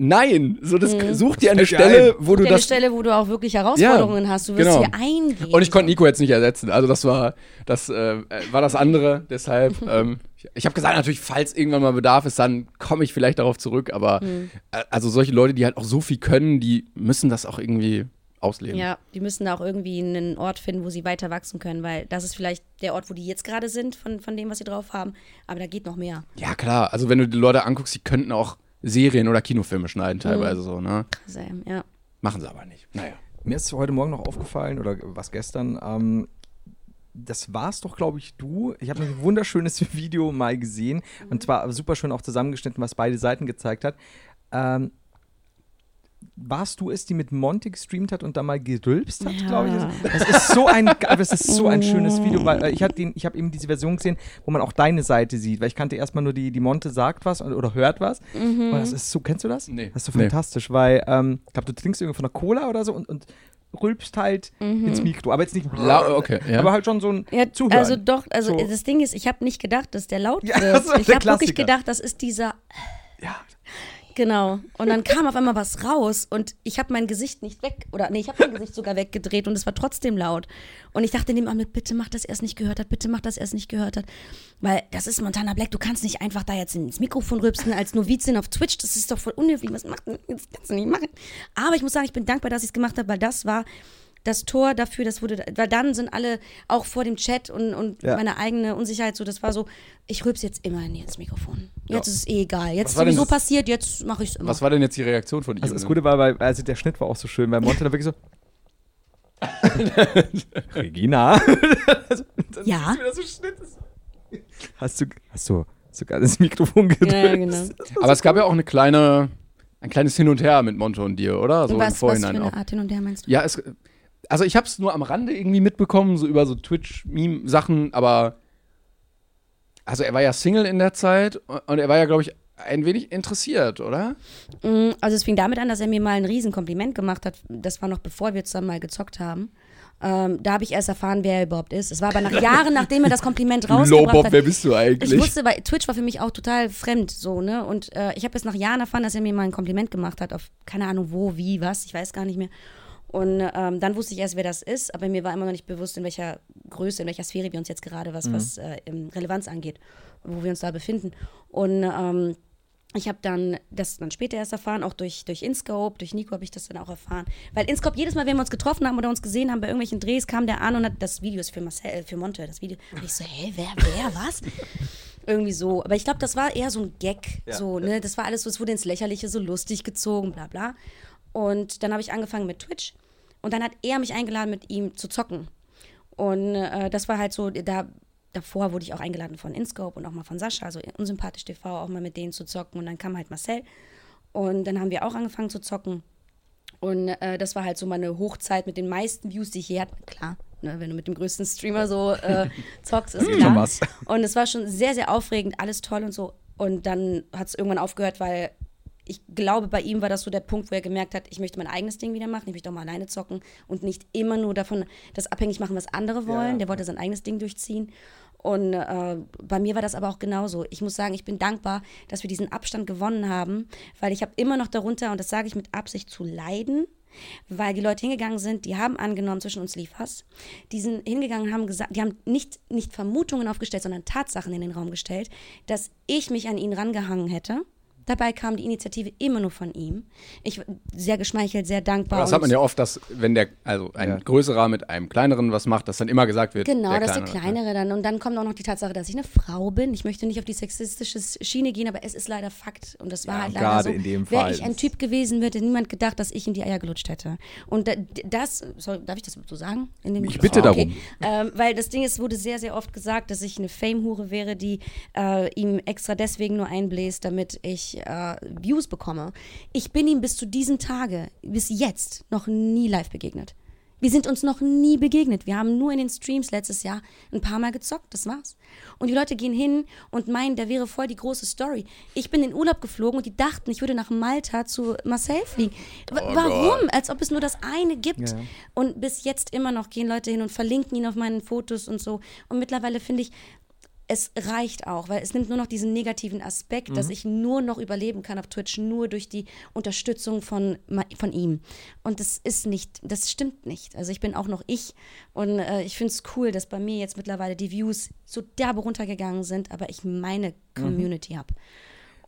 Nein, so das, such dir eine Stell dir Stelle, wo du Eine das Stelle, wo du auch wirklich Herausforderungen hast. Du wirst genau. hier eingehen. Und ich konnte Nico jetzt nicht ersetzen. Also das war das äh, war das andere. *laughs* Deshalb, ähm, ich, ich habe gesagt, natürlich, falls irgendwann mal Bedarf ist, dann komme ich vielleicht darauf zurück. Aber Hm. äh, also solche Leute, die halt auch so viel können, die müssen das auch irgendwie ausleben. Ja, die müssen da auch irgendwie einen Ort finden, wo sie weiter wachsen können, weil das ist vielleicht der Ort, wo die jetzt gerade sind, von, von dem, was sie drauf haben. Aber da geht noch mehr. Ja, klar. Also wenn du die Leute anguckst, die könnten auch Serien oder Kinofilme schneiden, teilweise so, ne? Also, ja. Machen sie aber nicht. Naja. Mir ist heute Morgen noch aufgefallen, oder was gestern, ähm, das war's doch, glaube ich, du. Ich habe ein wunderschönes *laughs* Video mal gesehen und zwar super schön auch zusammengeschnitten, was beide Seiten gezeigt hat. Ähm, warst du es, die mit Monty gestreamt hat und da mal gerülpst hat, Ja. glaube ich? Das ist so ein, *laughs* das ist so ein schönes Video, weil äh, ich habe ich habe eben diese Version gesehen, wo man auch deine Seite sieht, weil ich kannte erstmal nur die, die Monte sagt was und- oder hört was. Und das ist so, kennst du das? Nee. Das ist so Nee. fantastisch, weil ähm, ich glaube, du trinkst irgendwie von einer Cola oder so und, und rülpst halt ins Mikro, aber jetzt nicht La okay, ja. aber halt schon so ein Ja, Zuhören. also doch, also So. das Ding ist, ich habe nicht gedacht, dass der laut Ja, *laughs* wird. das war ich habe wirklich gedacht, das ist dieser. Ja. Genau. Und dann kam auf einmal was raus und ich habe mein Gesicht nicht weg, oder nee, ich habe mein Gesicht sogar weggedreht und es war trotzdem laut. Und ich dachte nebenan mit, bitte mach, dass er es nicht gehört hat, bitte mach, dass er es nicht gehört hat. Weil das ist Montana Black, du kannst nicht einfach da jetzt ins Mikrofon rülpsen als Novizin auf Twitch, das ist doch voll unhöflich, was macht das kannst du nicht machen. Aber ich muss sagen, ich bin dankbar, dass ich es gemacht habe, weil das war das Tor dafür, das wurde, weil dann sind alle auch vor dem Chat und, und Ja. meine eigene Unsicherheit so, das war so, ich rülps jetzt immer in ins Mikrofon. Jetzt Ja. ist es eh egal. Jetzt Was ist sowieso das- passiert, jetzt mache ich es immer. Was war denn jetzt die Reaktion von ihm? Also das Gute war, weil also der Schnitt war auch so schön, weil Monte da wirklich so *laughs* Regina. *laughs* Ja. So. Hast du hast du sogar das Mikrofon gedrückt? Ja, genau. Aber es gab ja auch eine kleine, ein kleines Hin und Her mit Monte und dir, oder? So im was, was für Vorhinein eine auch. Art hin und her meinst du? Ja, es, also ich habe es nur am Rande irgendwie mitbekommen, so über so Twitch-Meme-Sachen, aber also er war ja Single in der Zeit und er war ja, glaube ich, ein wenig interessiert, oder? Mm, Also es fing damit an, dass er mir mal ein Riesenkompliment gemacht hat. Das war noch bevor wir zusammen mal gezockt haben. Ähm, da habe ich erst erfahren, wer er überhaupt ist. Es war aber nach *laughs* Jahren, nachdem er das Kompliment rausgebracht hat. wer bist du eigentlich? Ich wusste, weil Twitch war für mich auch total fremd, so, ne? Und äh, ich habe jetzt nach Jahren erfahren, dass er mir mal ein Kompliment gemacht hat, auf keine Ahnung wo, wie, was, ich weiß gar nicht mehr. Und ähm, dann wusste ich erst, wer das ist, aber mir war immer noch nicht bewusst, in welcher Größe, in welcher Sphäre wir uns jetzt gerade, was, was äh, Relevanz angeht, wo wir uns da befinden. Und ähm, ich habe dann das dann später erst erfahren, auch durch, durch InScope, durch Nico habe ich das dann auch erfahren. Weil InScope, jedes Mal, wenn wir uns getroffen haben oder uns gesehen haben bei irgendwelchen Drehs, kam der an und hat das Video ist für Marcel, äh, für Monte, das Video. Und ich so, hä, wer, wer, was? *laughs* Irgendwie so. Aber ich glaube, das war eher so ein Gag. So, ne? Das war alles so, es wurde ins Lächerliche so lustig gezogen, bla bla. Und dann habe ich angefangen mit Twitch. Und dann hat er mich eingeladen, mit ihm zu zocken. Und äh, das war halt so, da, davor wurde ich auch eingeladen von InScope und auch mal von Sascha, also Unsympathisch TV, auch mal mit denen zu zocken. Und dann kam halt Marcel. Und dann haben wir auch angefangen zu zocken. Und äh, das war halt so meine Hochzeit mit den meisten Views, die ich je hatte. Klar, ne, wenn du mit dem größten Streamer so äh, *laughs* zockst, ist klar. Schon was. Und es war schon sehr, sehr aufregend, alles toll und so. Und dann hat es irgendwann aufgehört, weil ich glaube, bei ihm war das so der Punkt, wo er gemerkt hat, ich möchte mein eigenes Ding wieder machen, ich möchte auch mal alleine zocken und nicht immer nur davon das abhängig machen, was andere wollen. Der wollte sein eigenes Ding durchziehen. Und äh, bei mir war das aber auch genauso. Ich muss sagen, ich bin dankbar, dass wir diesen Abstand gewonnen haben, weil ich habe immer noch darunter, und das sage ich mit Absicht, zu leiden, weil die Leute hingegangen sind, die haben angenommen, zwischen uns lief was. Die sind hingegangen, haben gesagt, die haben nicht, nicht Vermutungen aufgestellt, sondern Tatsachen in den Raum gestellt, dass ich mich an ihn rangehangen hätte Dabei kam die Initiative immer nur von ihm. Ich sehr geschmeichelt, sehr dankbar. Aber das hat man ja oft, dass wenn der, also ein ja. größerer mit einem kleineren was macht, dass dann immer gesagt wird. Genau, der dass der kleinere dann. Und dann kommt auch noch die Tatsache, dass ich eine Frau bin. Ich möchte nicht auf die sexistische Schiene gehen, aber es ist leider Fakt. Und das war ja, halt leider so. In dem Fall. Wäre ich ein Typ gewesen, hätte niemand gedacht, dass ich in die Eier gelutscht hätte. Und das, sorry, darf ich das so sagen? ich bitte okay. darum. Ähm, weil das Ding ist, wurde sehr, sehr oft gesagt, dass ich eine Fame-Hure wäre, die äh, ihm extra deswegen nur einbläst, damit ich äh, Views bekomme. Ich bin ihm bis zu diesem Tage, bis jetzt, noch nie live begegnet. Wir sind uns noch nie begegnet. Wir haben nur in den Streams letztes Jahr ein paar Mal gezockt, das war's. Und die Leute gehen hin und meinen, der wäre voll die große Story. Ich bin in Urlaub geflogen und die dachten, ich würde nach Malta zu Marcel fliegen. Oh Warum? Gott. Als ob es nur das eine gibt. Ja. Und bis jetzt immer noch gehen Leute hin und verlinken ihn auf meinen Fotos und so. Und mittlerweile finde ich, es reicht auch, weil es nimmt nur noch diesen negativen Aspekt, mhm. dass ich nur noch überleben kann auf Twitch, nur durch die Unterstützung von, von ihm. Und das ist nicht, das stimmt nicht. Also ich bin auch noch ich und äh, ich finde es cool, dass bei mir jetzt mittlerweile die Views so derbe runtergegangen sind, aber ich meine mhm. Community mhm. habe.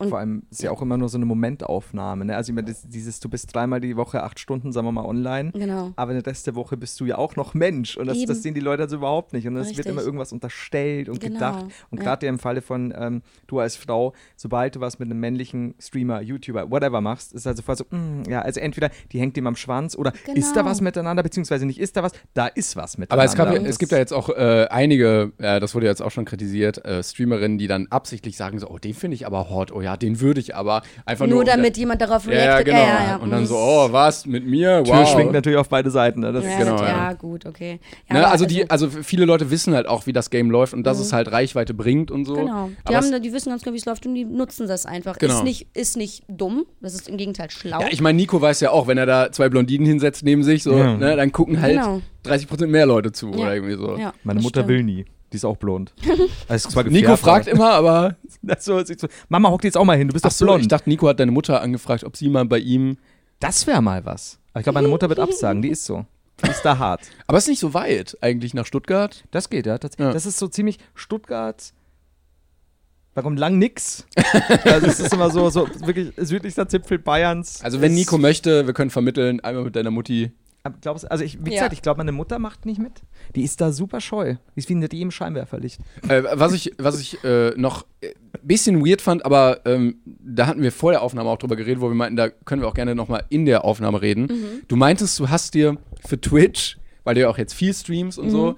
Und Vor allem ist ja auch immer nur so eine Momentaufnahme. Ne? Also ich meine, dieses, du bist dreimal die Woche acht Stunden, sagen wir mal, online. Genau. Aber den Rest der Woche bist du ja auch noch Mensch. Und das, das sehen die Leute also überhaupt nicht. Und es wird immer irgendwas unterstellt und genau. gedacht. Und gerade ja. im Falle von ähm, du als Frau, sobald du was mit einem männlichen Streamer, YouTuber, whatever machst, ist halt sofort so, mm, ja, also entweder die hängt ihm am Schwanz oder genau. ist da was miteinander, beziehungsweise nicht ist da was, da ist was miteinander. Aber es, gab, es gibt ja jetzt auch äh, einige, äh, das wurde jetzt auch schon kritisiert, äh, Streamerinnen, die dann absichtlich sagen so, oh, den finde ich aber hot, oh ja, den würde ich aber einfach nur. Nur damit jemand darauf reagiert. Ja, genau. Ja, ja, Und dann so, oh, was, mit mir? Wow. Tür schwingt natürlich auf beide Seiten. Ne? Das ja, genau, ja. gut, okay. Ne, also, die, also viele Leute wissen halt auch, wie das Game läuft und dass mhm. es halt Reichweite bringt und so. Genau. Die, haben, die wissen ganz genau, wie es läuft und die nutzen das einfach. Genau. Ist, nicht, ist nicht dumm, das ist im Gegenteil schlau. Ja, ich meine, Nico weiß ja auch, wenn er da zwei Blondinen hinsetzt neben sich, so, ne, dann gucken halt genau. 30% mehr Leute zu oder irgendwie so. Meine Mutter stimmt. will nie. Die ist auch blond. *laughs* Also zwar Nico fragt immer, aber. *laughs* so, so, Mama, hock dir jetzt auch mal hin, du bist Ach doch blond. ich dachte, Nico hat deine Mutter angefragt, ob sie mal bei ihm. Das wäre mal was. Aber ich glaube, meine Mutter wird *laughs* absagen, die ist so. Die ist da hart. Aber es ist nicht so weit, eigentlich nach Stuttgart. Das geht, ja. Das, ja. das ist so ziemlich Stuttgart. Da kommt lang nix. also es ist immer so, so wirklich südlichster Zipfel Bayerns. Also wenn Nico möchte, wir können vermitteln, einmal mit deiner Mutti Glaubst, also ich, wie gesagt, ja. ich glaube, meine Mutter macht nicht mit. Die ist da super scheu. Die ist wie in dem Scheinwerferlicht. Äh, was ich, was ich äh, noch ein äh, bisschen weird fand, aber ähm, da hatten wir vor der Aufnahme auch drüber geredet, wo wir meinten, da können wir auch gerne nochmal in der Aufnahme reden. Mhm. Du meintest, du hast dir für Twitch, weil du ja auch jetzt viel streamst und mhm. so,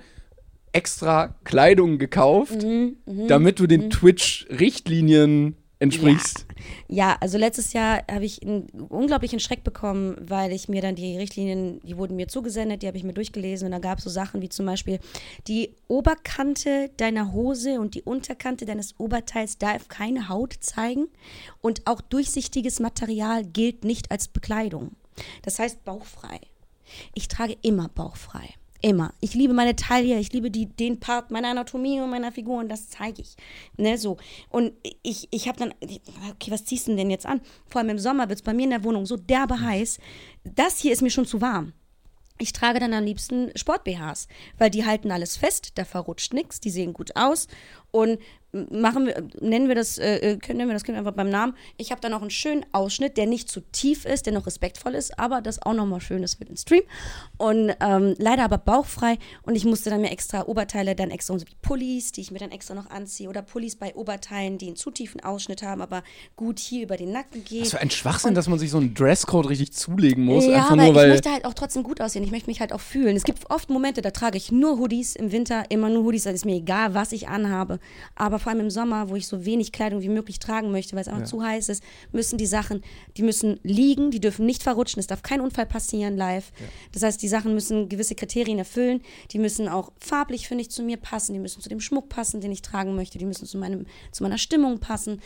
extra Kleidung gekauft, mhm. mhm damit du den mhm. Twitch-Richtlinien entsprichst. Ja. Ja, also letztes Jahr habe ich einen unglaublichen Schreck bekommen, weil ich mir dann die Richtlinien, die wurden mir zugesendet, die habe ich mir durchgelesen und da gab es so Sachen wie zum Beispiel die Oberkante deiner Hose und die Unterkante deines Oberteils darf keine Haut zeigen und auch durchsichtiges Material gilt nicht als Bekleidung. Das heißt bauchfrei. Ich trage immer bauchfrei. Immer. Ich liebe meine Taille, ich liebe die, den Part meiner Anatomie und meiner Figur und das zeige ich. Ne, so. Und ich, ich habe dann, okay, was ziehst du denn jetzt an? Vor allem im Sommer wird es bei mir in der Wohnung so derbe heiß. Das hier ist mir schon zu warm. Ich trage dann am liebsten Sport-BHs, weil die halten alles fest, da verrutscht nichts, die sehen gut aus und machen wir, nennen wir das, äh, äh nennen wir das Kind einfach beim Namen. Ich habe dann auch einen schönen Ausschnitt, der nicht zu tief ist, der noch respektvoll ist, aber das auch nochmal schön ist für den Stream. Und ähm, leider aber bauchfrei. Und ich musste dann mir extra Oberteile, dann extra so wie Pullis, die ich mir dann extra noch anziehe. Oder Pullis bei Oberteilen, die einen zu tiefen Ausschnitt haben, aber gut hier über den Nacken gehen. Das ist ein Schwachsinn, und, dass man sich so einen Dresscode richtig zulegen muss. Ja, einfach aber nur, weil ich möchte halt auch trotzdem gut aussehen. Ich möchte mich halt auch fühlen. Es gibt oft Momente, da trage ich nur Hoodies im Winter, immer nur Hoodies. Da ist mir egal, was ich anhabe. Aber vor allem im Sommer, wo ich so wenig Kleidung wie möglich tragen möchte, weil es einfach ja. zu heiß ist, müssen die Sachen, die müssen liegen, die dürfen nicht verrutschen, es darf kein Unfall passieren live. Ja. Das heißt, die Sachen müssen gewisse Kriterien erfüllen, die müssen auch farblich, finde ich, zu mir passen, die müssen zu dem Schmuck passen, den ich tragen möchte, die müssen zu, meinem, zu meiner Stimmung passen.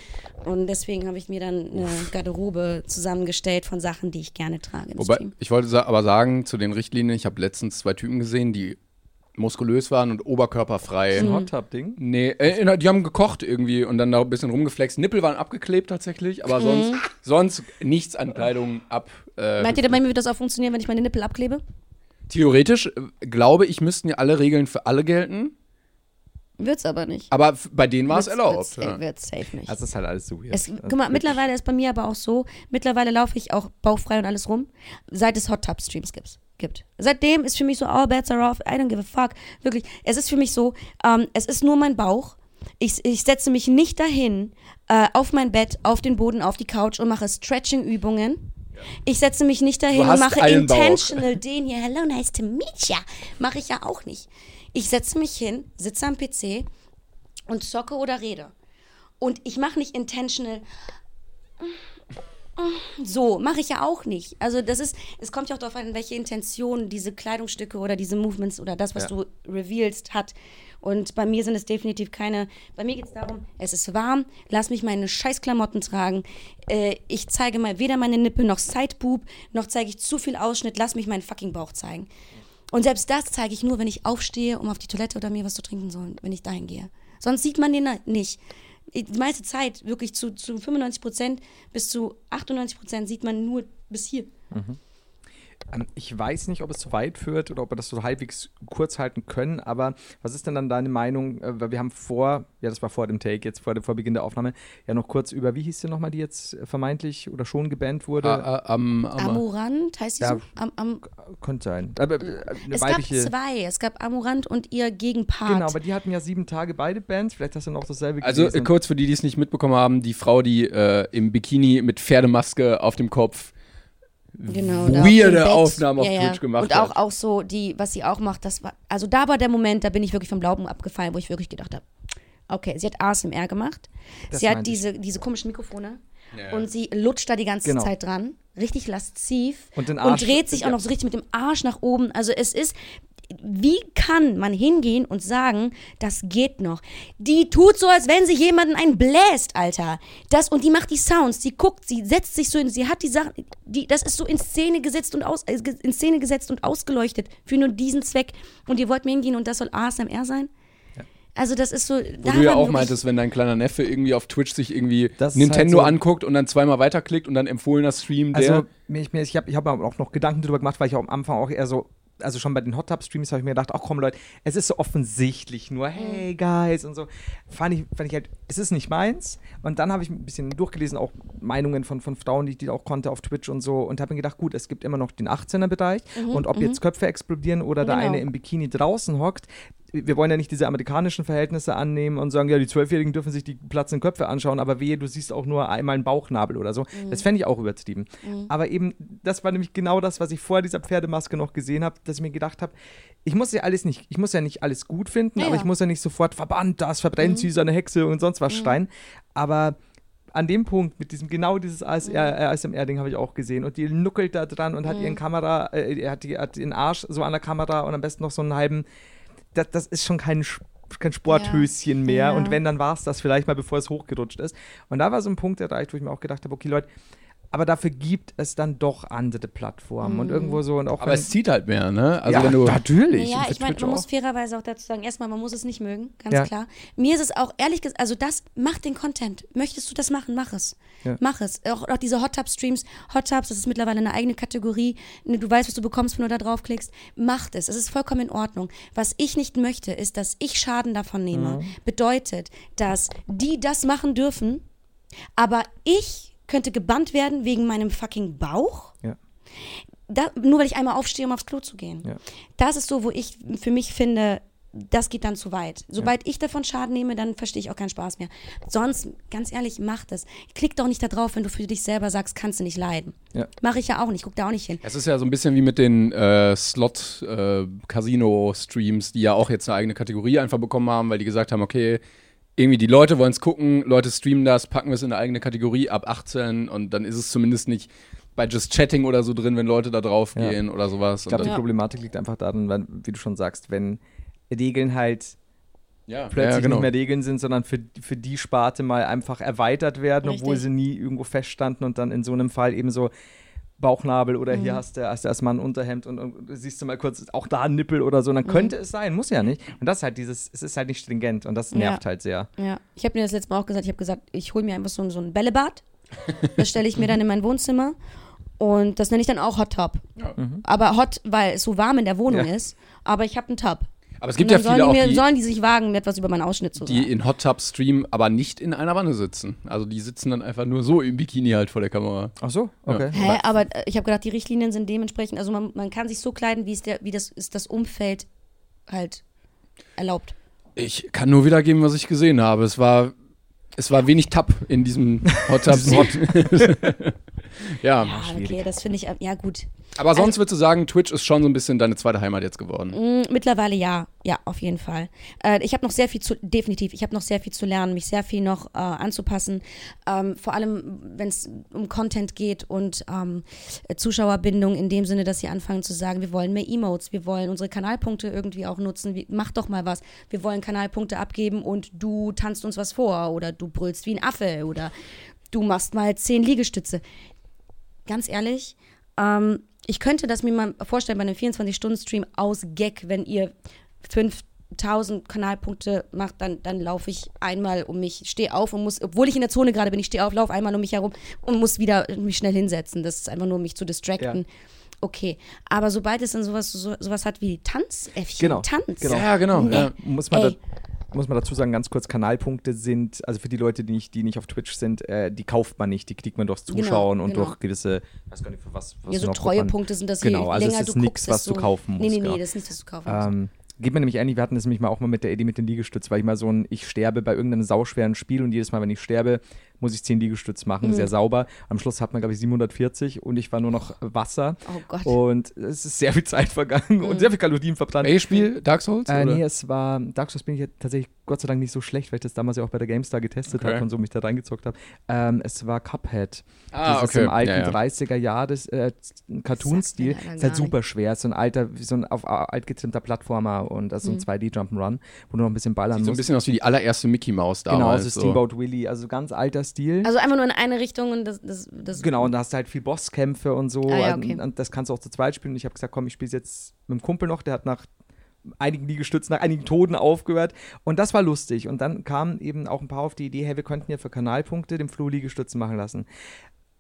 Und deswegen habe ich mir dann eine Garderobe zusammengestellt von Sachen, die ich gerne trage. Wobei, ich wollte aber sagen, zu den Richtlinien, ich habe letztens zwei Typen gesehen, die muskulös waren und oberkörperfrei. Ein Hot Tub Ding. Nee, äh, die haben gekocht irgendwie und dann da ein bisschen rumgeflext. Nippel waren abgeklebt tatsächlich, aber sonst, sonst nichts an Kleidung ab. Äh, Meint ihr, bei mir wird das auch funktionieren, wenn ich meine Nippel abklebe? theoretisch äh, glaube ich, müssten ja alle Regeln für alle gelten, Wird's aber nicht. aber bei denen war es erlaubt. Wird's, ja. wird's safe nicht. Das ist halt alles so weird. Es, guck mal, mittlerweile ist bei mir aber auch so, mittlerweile laufe ich auch bauchfrei und alles rum, seit es Hot Tub Streams gibt. Gibt. Seitdem ist für mich so, all bets are off, I don't give a fuck. Wirklich, es ist für mich so, ähm, es ist nur mein Bauch. Ich, ich setze mich nicht dahin, äh, auf mein Bett, auf den Boden, auf die Couch und mache Stretching-Übungen. Ich setze mich nicht dahin und mache einen Bauch. intentional den hier, hello, nice to meet ya. Mache ich ja auch nicht. Ich setze mich hin, sitze am PC und zocke oder rede. Und ich mache nicht intentional. So, mache ich ja auch nicht. Also das ist, es kommt ja auch darauf an, welche Intention diese Kleidungsstücke oder diese Movements oder das, was Ja. du revealst, hat. Und bei mir sind es definitiv keine, bei mir geht es darum, es ist warm, lass mich meine scheiß Klamotten tragen. Äh, ich zeige mal weder meine Nippel noch Sideboob, noch zeige ich zu viel Ausschnitt, lass mich meinen fucking Bauch zeigen. Und selbst das zeige ich nur, wenn ich aufstehe, um auf die Toilette oder mir was zu trinken soll, wenn ich dahin gehe. Sonst sieht man den nicht. Die meiste Zeit, wirklich zu, zu 95 Prozent bis zu 98 Prozent, sieht man nur bis hier. Ähm, Ich weiß nicht, ob es zu weit führt oder ob wir das so halbwegs kurz halten können, aber was ist denn dann deine Meinung? Äh, Weil wir haben vor, ja, das war vor dem Take, jetzt vor, dem, vor Beginn der Aufnahme, ja noch kurz über, wie hieß sie nochmal, die jetzt äh, vermeintlich oder schon gebannt wurde? Ah, ah, am, am, Amorant, heißt die Ja. so? Am, am, Könnte sein. Aber, äh, eine es gab zwei. Es gab Amorant und ihr Gegenpart. Genau, aber die hatten ja sieben Tage beide Bands. Vielleicht hast du noch dasselbe Also gelesen. kurz für die, die es nicht mitbekommen haben, die Frau, die äh, im Bikini mit Pferdemaske auf dem Kopf genau, weirde. Aufnahmen auf Ja, ja. Twitch gemacht Und auch, hat. auch so, die, was sie auch macht, das war, also da war der Moment, da bin ich wirklich vom Glauben abgefallen, wo ich wirklich gedacht habe, okay, sie hat ASMR gemacht, Das sie hat ich. diese, diese komischen Mikrofone Ja. und sie lutscht da die ganze Genau. Zeit dran, richtig lasziv Und den Arsch- dreht sich auch noch so richtig mit dem Arsch nach oben, also es ist, wie kann man hingehen und sagen, das geht noch? Die tut so, als wenn sie jemanden einen bläst, Alter. Das, und die macht die Sounds, die guckt, sie setzt sich so in, sie hat die Sachen, die, das ist so in Szene gesetzt und aus, äh, in Szene gesetzt und ausgeleuchtet für nur diesen Zweck. Und ihr wollt mir hingehen und das soll ASMR sein? Also das ist so. Wo du ja auch meintest, wenn dein kleiner Neffe irgendwie auf Twitch sich irgendwie Das Nintendo halt so- anguckt und dann zweimal weiterklickt und dann empfohlener Stream, der. Also, ich, ich habe ich hab mir auch noch Gedanken darüber gemacht, weil ich auch am Anfang auch eher so, also schon bei den Hot Tub Streams habe ich mir gedacht, ach komm Leute, es ist so offensichtlich nur, hey Guys und so. Fand ich, fand ich halt, es ist nicht meins. Und dann habe ich ein bisschen durchgelesen, auch Meinungen von, von Frauen, die ich die auch konnte auf Twitch und so. Und habe mir gedacht, gut, es gibt immer noch den 18er-Bereich. und ob jetzt Köpfe explodieren oder der Genau. eine im Bikini draußen hockt, wir wollen ja nicht diese amerikanischen Verhältnisse annehmen und sagen, ja, die Zwölfjährigen dürfen sich die platzenden Köpfe anschauen, aber wehe, du siehst auch nur einmal einen Bauchnabel oder so. Das fände ich auch übertrieben. Aber eben, das war nämlich genau das, was ich vor dieser Pferdemaske noch gesehen habe, dass ich mir gedacht habe, ich muss ja alles nicht, ich muss ja nicht alles gut finden, Ja, aber ich muss ja nicht sofort verbannt, das verbrennt sie, seine Hexe und sonst was Stein. Aber an dem Punkt mit diesem genau dieses ASR, äh, ASMR-Ding habe ich auch gesehen und die nuckelt da dran und hat ihren Kamera, äh, hat, die, hat den Arsch so an der Kamera und am besten noch so einen halben. Das, das ist schon kein, kein Sporthöschen mehr Ja. und wenn, dann war es das vielleicht mal, bevor es hochgerutscht ist. Und da war so ein Punkt erreicht, wo ich mir auch gedacht habe, okay Leute, aber dafür gibt es dann doch andere Plattformen und irgendwo so und auch aber wenn- es zieht halt mehr, ne? Also ja, wenn du. natürlich. Ja, ich meine, man muss auch. fairerweise auch dazu sagen, erstmal, man muss es nicht mögen, ganz Ja. klar. Mir ist es auch ehrlich gesagt, also das macht den Content. Möchtest du das machen, mach es. Ja. Mach es. Auch, auch diese Hot Tub Streams, Hot Tubs, das ist mittlerweile eine eigene Kategorie. Ne, Du weißt, was du bekommst, wenn du da draufklickst. Macht es. Es ist vollkommen in Ordnung. Was ich nicht möchte, ist, dass ich Schaden davon nehme. Bedeutet, dass die das machen dürfen, aber ich könnte gebannt werden wegen meinem fucking Bauch Ja. da, nur weil ich einmal aufstehe, um aufs Klo zu gehen. Ja. Das ist so, wo ich für mich finde, das geht dann zu weit. Sobald ich davon Schaden nehme, dann verstehe ich auch keinen Spaß mehr. Sonst, ganz ehrlich, mach das. Klick doch nicht da drauf, wenn du für dich selber sagst, kannst du nicht leiden. Ja. Mache ich ja auch nicht, guck da auch nicht hin. Es ist ja so ein bisschen wie mit den äh, Slot-Casino-Streams, die ja auch jetzt eine eigene Kategorie einfach bekommen haben, weil die gesagt haben, okay, irgendwie die Leute wollen es gucken, Leute streamen das, packen wir es in eine eigene Kategorie ab 18 und dann ist es zumindest nicht bei Just Chatting oder so drin, wenn Leute da drauf Ja. gehen oder sowas. Ich glaube, die Problematik liegt einfach darin, wenn, wie du schon sagst, wenn Regeln halt ja, plötzlich ja, genau. nicht mehr Regeln sind, sondern für, für die Sparte mal einfach erweitert werden, obwohl Richtig. sie nie irgendwo feststanden und dann in so einem Fall eben so, Bauchnabel oder hier hast du, hast du erstmal ein Unterhemd und, und siehst du mal kurz auch da ein Nippel oder so. Und dann könnte es sein, muss ja nicht. Und das ist halt dieses, es ist halt nicht stringent und das nervt Ja. halt sehr. Ja, ich habe mir das letzte Mal auch gesagt, ich habe gesagt, ich hole mir einfach so, ein- so ein Bällebad. Das stelle ich mir dann in mein Wohnzimmer und das nenne ich dann auch Hot Tub. Aber hot, weil es so warm in der Wohnung Ja. ist, aber ich habe einen Tub. Aber es gibt ja viele sollen auch, die, mir, die, sollen die sich wagen, mir etwas über meinen Ausschnitt zu sagen. die in Hot Tub streamen, aber nicht in einer Wanne sitzen. Also die sitzen dann einfach nur so im Bikini halt vor der Kamera. Ach so, okay. Hä, aber äh, ich habe gedacht, die Richtlinien sind dementsprechend, also man, man kann sich so kleiden, wie es der, wie das ist das Umfeld halt erlaubt. Ich kann nur wiedergeben, was ich gesehen habe. Es war, es war wenig Tab in diesem *laughs* Hot Tub. *laughs* *laughs* ja. Ja, okay, das finde ich, äh, ja gut. Aber sonst würdest du sagen, Twitch ist schon so ein bisschen deine zweite Heimat jetzt geworden. Mm, Mittlerweile ja, ja, auf jeden Fall. Äh, ich habe noch sehr viel zu, definitiv, ich habe noch sehr viel zu lernen, mich sehr viel noch äh, anzupassen. Ähm, vor allem, wenn es um Content geht und ähm, Zuschauerbindung in dem Sinne, dass sie anfangen zu sagen, wir wollen mehr Emotes, wir wollen unsere Kanalpunkte irgendwie auch nutzen, wie, mach doch mal was. Wir wollen Kanalpunkte abgeben und du tanzt uns was vor oder du brüllst wie ein Affe oder du machst mal zehn Liegestütze. Ganz ehrlich, ähm, ich könnte das mir mal vorstellen bei einem 24-Stunden-Stream aus Gag, wenn ihr 5000 Kanalpunkte macht, dann, dann laufe ich einmal um mich, stehe auf und muss, obwohl ich in der Zone gerade bin, ich stehe auf, laufe einmal um mich herum und muss wieder mich schnell hinsetzen. Das ist einfach nur, um mich zu distracten. Okay, aber sobald es dann sowas, so, sowas hat wie Tanzäffchen, Genau, Tanz. genau. Ja, genau. Nee. Ja. Muss man, Ey. Muss man dazu sagen, ganz kurz, Kanalpunkte sind, also für die Leute, die nicht, die nicht auf Twitch sind, äh, die kauft man nicht, die kriegt man durchs Zuschauen und genau. durch gewisse, weiß gar nicht für was. was Ja, so noch, treue wovon- Punkte sind das, Genau, also länger es ist nichts, was du kaufen musst. Nee, nee, genau. nee, das ist nicht, was du kaufen musst. Ähm, geht mir nämlich ähnlich, wir hatten das nämlich mal auch mal mit der Eddie mit den Liegestütz, weil ich mal so ein, ich sterbe bei irgendeinem sauschweren Spiel und jedes Mal, wenn ich sterbe, muss ich 10 Liegestütz Mhm. machen, sehr sauber. Am Schluss hat man, glaube ich, 740 und ich war nur noch Wasser. Oh Gott. Und es ist sehr viel Zeit vergangen und sehr viel Kalorien verbrannt. Welches Spiel? Dark Souls? Äh, oder? nee, es war, Dark Souls bin ich ja tatsächlich Gott sei Dank nicht so schlecht, weil ich das damals ja auch bei der GameStar getestet Okay. habe und so mich da reingezockt habe. Ähm, es war Cuphead. Ah, Dieses okay. im alten Ja, ja. 30er Jahr des äh, Cartoon-Stil. Ist halt super schwer. Ist so ein alter, wie so ein auf alt getrimmter Plattformer und das ist so ein 2D-Jump'n'Run, wo du noch ein bisschen ballern Sieht so ein musst. bisschen aus wie die allererste Mickey Mouse Genau, damals. so so. Steamboat Willie, also ganz alter Stil. Also einfach nur in eine Richtung und das, das, das Genau, und da hast du halt viel Bosskämpfe und so. Ah, ja, und- okay. und das kannst du auch zu zweit spielen. Und ich habe gesagt, komm, ich spiele jetzt mit dem Kumpel noch, der hat nach einigen Liegestützen, nach einigen Toten aufgehört. Und das war lustig. Und dann kamen eben auch ein paar auf die Idee, hey, wir könnten ja für Kanalpunkte den Flo Liegestützen machen lassen.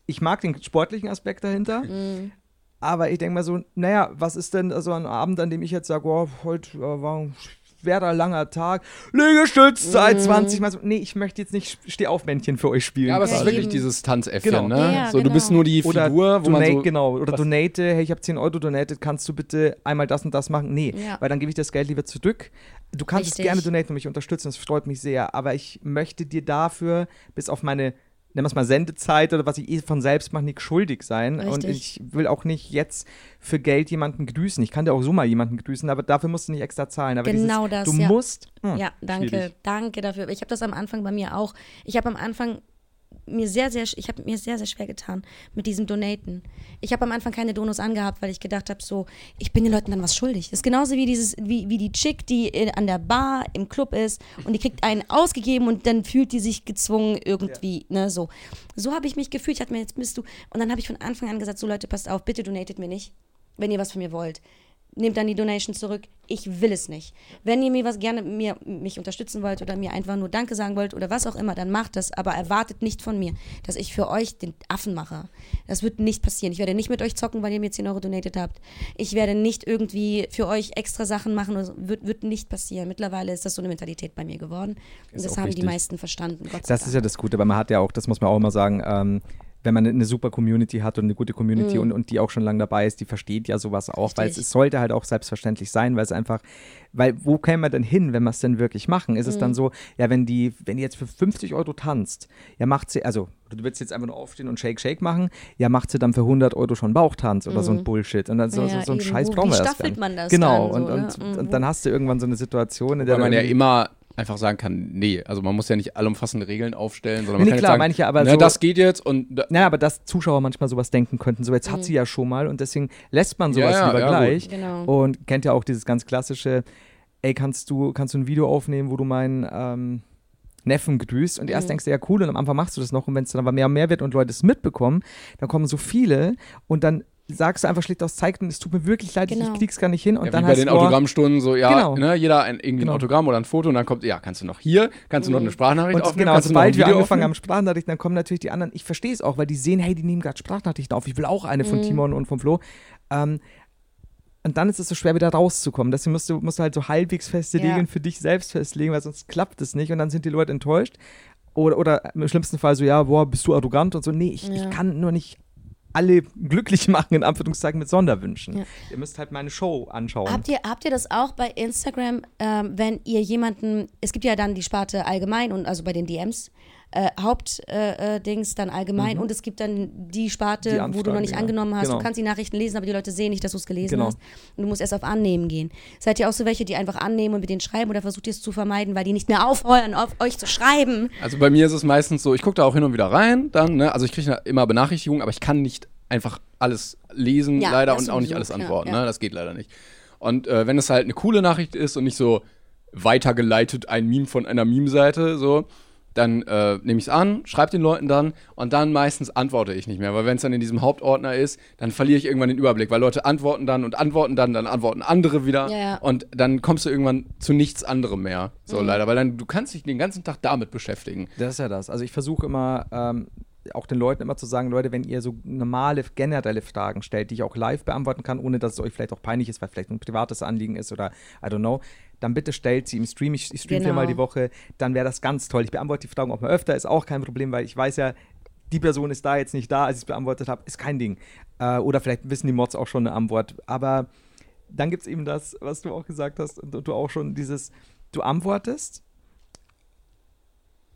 Ich mag den sportlichen Aspekt dahinter. Mhm. Aber ich denke mal so, naja, was ist denn so ein Abend, an dem ich jetzt sage, oh, heute äh, war ein schwerer, langer Tag, Liegestützzeit, Mhm. 20 Mal so. Nee, ich möchte jetzt nicht Steh-auf-Männchen für euch spielen. Ja, aber es ist wirklich dieses Tanzäffchen, Genau. ne? Ja, so, du bist genau. nur die oder Figur, wo donate, man so. genau, oder was- donate, hey, ich habe 10 Euro donated, kannst du bitte einmal das und das machen? Nee, Ja. weil dann gebe ich das Geld lieber zurück. Du kannst Richtig. es gerne donaten und mich unterstützen, das freut mich sehr, aber ich möchte dir dafür bis auf meine nennen wir es mal Sendezeit oder was ich eh von selbst mache, nicht schuldig sein. Und Richtig. ich will auch nicht jetzt für Geld jemanden grüßen. Ich kann dir auch so mal jemanden grüßen, aber dafür musst du nicht extra zahlen. Aber Genau dieses, das, Du ja. musst. hm, Ja, danke, schwierig. danke dafür. Ich habe das am Anfang bei mir auch. Ich habe am Anfang mir sehr, sehr, ich habe mir sehr, sehr schwer getan mit diesem Donaten. Ich habe am Anfang keine Donos angehabt, weil ich gedacht habe, so, ich bin den Leuten dann was schuldig. Das ist genauso wie dieses, wie, wie die Chick, die in, an der Bar im Club ist und die kriegt einen ausgegeben und dann fühlt die sich gezwungen irgendwie, ne, so. So habe ich mich gefühlt. Ich hatte mir jetzt bist du und dann habe ich von Anfang an gesagt, so Leute, passt auf, bitte donatet mir nicht, wenn ihr was von mir wollt nehmt dann die Donation zurück. Ich will es nicht. Wenn ihr mir was gerne mir, mich unterstützen wollt oder mir einfach nur Danke sagen wollt oder was auch immer, dann macht das. Aber erwartet nicht von mir, dass ich für euch den Affen mache. Das wird nicht passieren. Ich werde nicht mit euch zocken, weil ihr mir 10 Euro donated habt. Ich werde nicht irgendwie für euch extra Sachen machen. So. wird, wird nicht passieren. Mittlerweile ist das so eine Mentalität bei mir geworden. Und Ist das haben die wichtig. meisten verstanden. Das ist ja das Gute, weil man hat ja auch, das muss man auch immer sagen, ähm, wenn man eine super Community hat und eine gute Community und, und die auch schon lange dabei ist, die versteht ja sowas auch, weil es, Mhm. Richtig. es sollte halt auch selbstverständlich sein, weil es einfach, weil wo käme man denn hin, wenn wir es denn wirklich machen? Ist es Mhm. dann so, ja, wenn die, wenn die jetzt für 50 Euro tanzt, ja, macht sie, also du willst jetzt einfach nur aufstehen und Shake Shake machen, ja, macht sie dann für 100 Euro schon Bauchtanz oder so ein Bullshit und dann so, Mhm. Ja, so, so ein eben. Scheiß brauchen wie wir das Genau, dann und, so, und, ne? und Mhm. dann hast du irgendwann so eine Situation, in der Weil man ja immer einfach sagen kann, nee, also man muss ja nicht allumfassende Regeln aufstellen, sondern man Nee, kann klar, jetzt sagen, meine ich ja, aber ne, so- das geht jetzt und da, Naja, aber dass Zuschauer manchmal sowas denken könnten. So, jetzt hat sie ja schon mal und deswegen lässt man sowas Ja, ja, lieber ja, gleich. Genau. Und kennt ja auch dieses ganz klassische, ey, kannst du, kannst du ein Video aufnehmen, wo du meinen, ähm, Neffen grüßt und erst Mhm. denkst du, ja cool, und am Anfang machst du das noch und wenn es dann aber mehr und mehr wird und Leute es mitbekommen, dann kommen so viele und dann sagst du einfach schlicht aus, zeig denen, es tut mir wirklich leid, Genau. ich krieg's gar nicht hin und Ja, dann wie bei heißt den boah, Autogrammstunden so, ja, Genau. ne, jeder ein, irgendwie Genau. ein Autogramm oder ein Foto und dann kommt, ja, kannst du noch hier, kannst du noch eine Sprachnachricht Und aufnehmen, genau, kannst du noch ein sobald wir angefangen haben? Sprachnachrichten, dann kommen natürlich die anderen. Ich verstehe es auch, weil die sehen, hey, die nehmen gerade Sprachnachrichten auf. Ich will auch eine von Timon und von Flo. Ähm, und dann ist es so schwer, wieder rauszukommen. Deswegen musst du, musst du halt so halbwegs feste Ja. Regeln für dich selbst festlegen, weil sonst klappt es nicht und dann sind die Leute enttäuscht. Oder, oder im schlimmsten Fall so, ja, boah, bist du arrogant und so. Nee, ich, ich Ja. kann nur nicht alle glücklich machen, in Anführungszeichen, mit Sonderwünschen. Ja. Ihr müsst halt meine Show anschauen. Habt ihr, habt ihr das auch bei Instagram, ähm, wenn ihr jemanden, es gibt ja dann die Sparte allgemein und also bei den DMs, äh, Hauptdings äh, äh, dann allgemein und es gibt dann die Sparte, Mhm. Die wo du noch nicht ja. angenommen hast. Genau. Du kannst die Nachrichten lesen, aber die Leute sehen nicht, dass du es gelesen Genau. hast. Und du musst erst auf Annehmen gehen. Seid ihr auch so welche, die einfach annehmen und mit denen schreiben oder versucht ihr es zu vermeiden, weil die nicht mehr aufhören, auf euch zu schreiben? Also bei mir ist es meistens so, ich gucke da auch hin und wieder rein, dann, ne, also ich kriege immer Benachrichtigungen, aber ich kann nicht einfach alles lesen, Ja, leider, und auch nicht alles antworten, ja. ne, das geht leider nicht. Und äh, wenn es halt eine coole Nachricht ist und nicht so weitergeleitet ein Meme von einer Meme-Seite, so, dann äh, nehme ich es an, schreibe den Leuten dann und dann meistens antworte ich nicht mehr, weil wenn es dann in diesem Hauptordner ist, dann verliere ich irgendwann den Überblick, weil Leute antworten dann und antworten dann, dann antworten andere wieder Ja, ja. und dann kommst du irgendwann zu nichts anderem mehr, so Mhm. leider, weil dann du kannst dich den ganzen Tag damit beschäftigen. Das ist ja das. Also ich versuche immer, ähm, auch den Leuten immer zu sagen, Leute, wenn ihr so normale, generelle Fragen stellt, die ich auch live beantworten kann, ohne dass es euch vielleicht auch peinlich ist, weil vielleicht ein privates Anliegen ist oder I don't know, dann bitte stellt sie im Stream. Ich, ich streame Genau. viermal die Woche, dann wäre das ganz toll. Ich beantworte die Fragen auch mal öfter, ist auch kein Problem, weil ich weiß ja, die Person ist da jetzt nicht da, als ich es beantwortet habe, ist kein Ding. Äh, oder vielleicht wissen die Mods auch schon eine Antwort. Aber dann gibt es eben das, was du auch gesagt hast und du auch schon, dieses, du antwortest,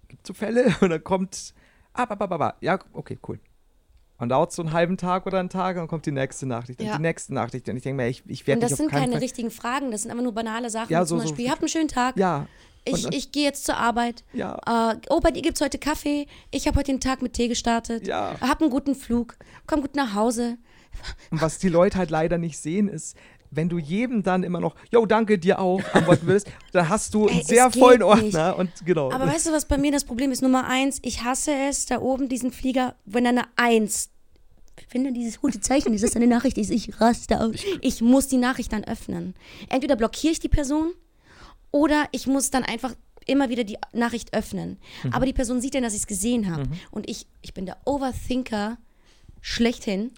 gibt so Fälle *laughs* und dann kommt, ah, ba, ba, ba, ba. ja, okay, cool. Und dauert so einen halben Tag oder einen Tag und dann kommt die nächste Nachricht und Ja. die nächste Nachricht. Und ich denke mir, ich, ich werde Und das sind keine Fall. richtigen Fragen, das sind einfach nur banale Sachen. Ja, Zum so- so- Beispiel, ihr habt einen schönen Tag. Ja. Ich, Und- ich gehe jetzt zur Arbeit. Ja. Äh, oh, bei dir gibt es heute Kaffee. Ich habe heute den Tag mit Tee gestartet. Ja. Hab einen guten Flug. Komm gut nach Hause. Und was die Leute halt leider nicht sehen, ist, wenn du jedem dann immer noch, yo, danke dir auch, antworten willst, *laughs* dann hast du einen sehr vollen Ordner. nicht. Und genau. Aber weißt du, was bei mir das Problem ist? Nummer eins, ich hasse es, da oben diesen Flieger, wenn da eine Eins. Ich finde dieses rote Zeichen, das ist eine Nachricht, ist, ich raste aus. Ich muss die Nachricht dann öffnen. Entweder blockiere ich die Person oder ich muss dann einfach immer wieder die Nachricht öffnen. Mhm. Aber die Person sieht dann, dass ich es gesehen habe. Und ich, ich bin der Overthinker schlechthin.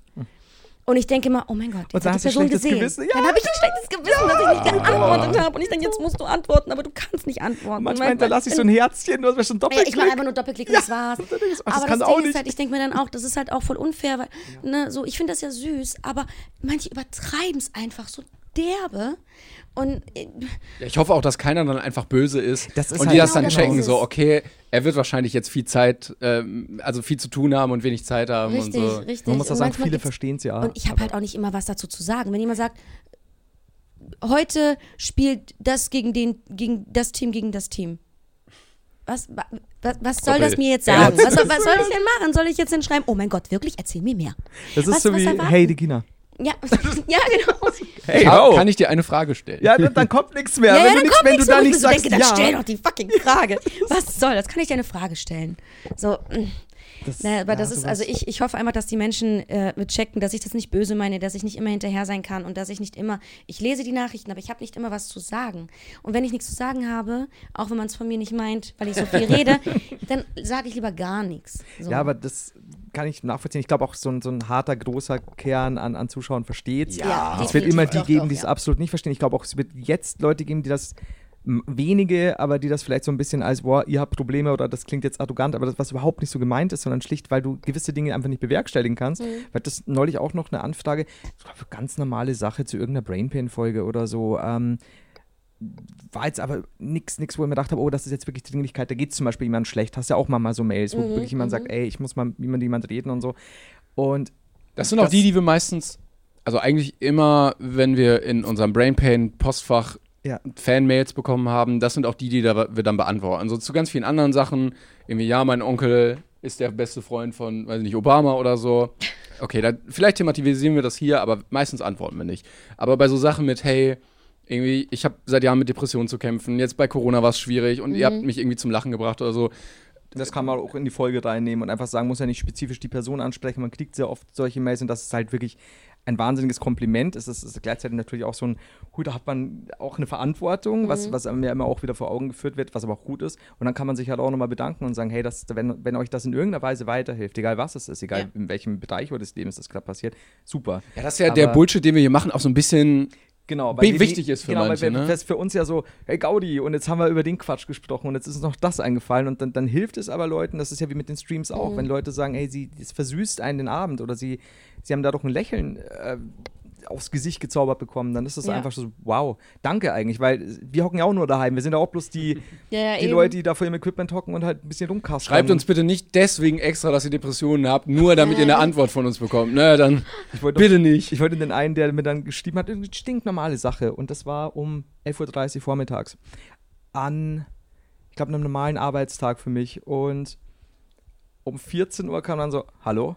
Und ich denke immer, oh mein Gott, jetzt hat die hast du Person gesehen. Gewissen. Ja, dann habe ich ein schlechtes Gewissen, dass ich nicht geantwortet habe. Und ich denke, jetzt musst du antworten, aber du kannst nicht antworten. Manchmal hinterlasse ich so ein Herzchen, du hast mir schon ja, Doppelklick. ich mache einfach nur Doppelklick und das war's. das aber das auch Ding ist nicht. halt, ich denke mir dann auch, das ist halt auch voll unfair, weil, ne, so, ich finde das ja süß, aber manche übertreiben es einfach so derbe. Und Ja, ich hoffe auch, dass keiner dann einfach böse ist, Das ist und halt- die das Genau, dann das checken, so, okay, er wird wahrscheinlich jetzt viel Zeit, ähm, also viel zu tun haben und wenig Zeit haben richtig, und so. richtig. Man muss auch Und sagen, viele verstehen es ja. Und ich habe halt auch nicht immer was dazu zu sagen. Wenn jemand sagt, heute spielt das gegen den, gegen das Team gegen das Team. Was, wa- was, was soll Koppel. das mir jetzt sagen? Was, soll- was soll *laughs* ich denn machen? Soll ich jetzt denn schreiben, oh mein Gott, wirklich? Erzähl mir mehr. das ist was- so was wie, erwarten? hey, die Gina. Ja, *laughs* ja genau. Hey, Kann, kann ich dir eine Frage stellen? Ja, dann, dann kommt nichts mehr. Ja, ja, wenn du, dann nix, kommt wenn du nichts da nicht so sagst, denke, dann stell ja. doch die fucking Frage. *laughs* Was soll? Das kann ich dir eine Frage stellen. So, mm. Das, Ne, aber ja, das ist, also ich, ich hoffe einfach, dass die Menschen äh, checken, dass ich das nicht böse meine, dass ich nicht immer hinterher sein kann und dass ich nicht immer, ich lese die Nachrichten, aber ich habe nicht immer was zu sagen. Und wenn ich nichts zu sagen habe, auch wenn man es von mir nicht meint, weil ich so viel *laughs* rede, dann sage ich lieber gar nichts. So. Ja, aber das kann ich nachvollziehen. Ich glaube auch, so ein, so ein harter, großer Kern an, an Zuschauern versteht es. Ja, es wird immer die Doch, geben, die es ja. absolut nicht verstehen. Ich glaube auch, es wird jetzt Leute geben, die das wenige, aber die das vielleicht so ein bisschen als, boah, ihr habt Probleme oder das klingt jetzt arrogant, aber das, was überhaupt nicht so gemeint ist, sondern schlicht, weil du gewisse Dinge einfach nicht bewerkstelligen kannst. Mhm. Weil das neulich auch noch eine Anfrage, das war eine ganz normale Sache zu irgendeiner Brainpain-Folge oder so. Ähm, war jetzt aber nichts, nix, wo ich mir gedacht habe, oh, das ist jetzt wirklich Dringlichkeit, da geht zum Beispiel jemand schlecht. Hast ja auch mal, mal so Mails, wo Mhm, wirklich jemand sagt, ey, ich muss mal mit jemand, jemand reden und so. Und Das sind auch Das- die, die wir meistens, also eigentlich immer, wenn wir in unserem Brain Pain Postfach ja, Fanmails bekommen haben, das sind auch die, die da, wir dann beantworten. Also zu ganz vielen anderen Sachen, irgendwie, ja, mein Onkel ist der beste Freund von, weiß ich nicht, Obama oder so. Okay, da, vielleicht thematisieren wir das hier, aber meistens antworten wir nicht. Aber bei so Sachen mit, hey, irgendwie, ich habe seit Jahren mit Depressionen zu kämpfen. Jetzt bei Corona war es schwierig und ihr habt Mhm. mich irgendwie zum Lachen gebracht oder so. Das kann man auch in die Folge reinnehmen und einfach sagen, muss ja nicht spezifisch die Person ansprechen. Man kriegt sehr oft solche Mails und das ist halt wirklich ein wahnsinniges Kompliment. Es ist, es ist gleichzeitig natürlich auch so ein, hui, da hat man auch eine Verantwortung, was, was mir immer auch wieder vor Augen geführt wird, was aber auch gut ist. Und dann kann man sich halt auch nochmal bedanken und sagen, hey, das, wenn, wenn euch das in irgendeiner Weise weiterhilft, egal was es ist, egal Ja. in welchem Bereich des Lebens das gerade passiert, super. Ja, das ist ja der Aber- Bullshit, den wir hier machen, auch so ein bisschen. Genau, Wie wichtig ist für genau, manche, weil ne? für uns ja so, hey Gaudi, und jetzt haben wir über den Quatsch gesprochen und jetzt ist uns noch das eingefallen und dann, dann hilft es aber Leuten, das ist ja wie mit den Streams auch, wenn Leute sagen, hey, sie, es versüßt einen den Abend oder sie, sie haben dadurch ein Lächeln äh, aufs Gesicht gezaubert bekommen, dann ist das Ja. einfach so, wow, danke eigentlich, weil wir hocken ja auch nur daheim, wir sind ja auch bloß die, *laughs* Ja, ja, die eben. Leute, die da vor ihrem Equipment hocken und halt ein bisschen rumkasten. Schreibt uns bitte nicht deswegen extra, dass ihr Depressionen habt, nur damit ihr eine Antwort von uns bekommt. Ne, dann Ich wollte bitte nicht. Ich wollte den einen, der mir dann geschrieben hat, eine stinknormale Sache. Und das war um 11.30 Uhr vormittags. An, ich glaube, einem normalen Arbeitstag für mich. Und um 14 Uhr kam dann so, hallo?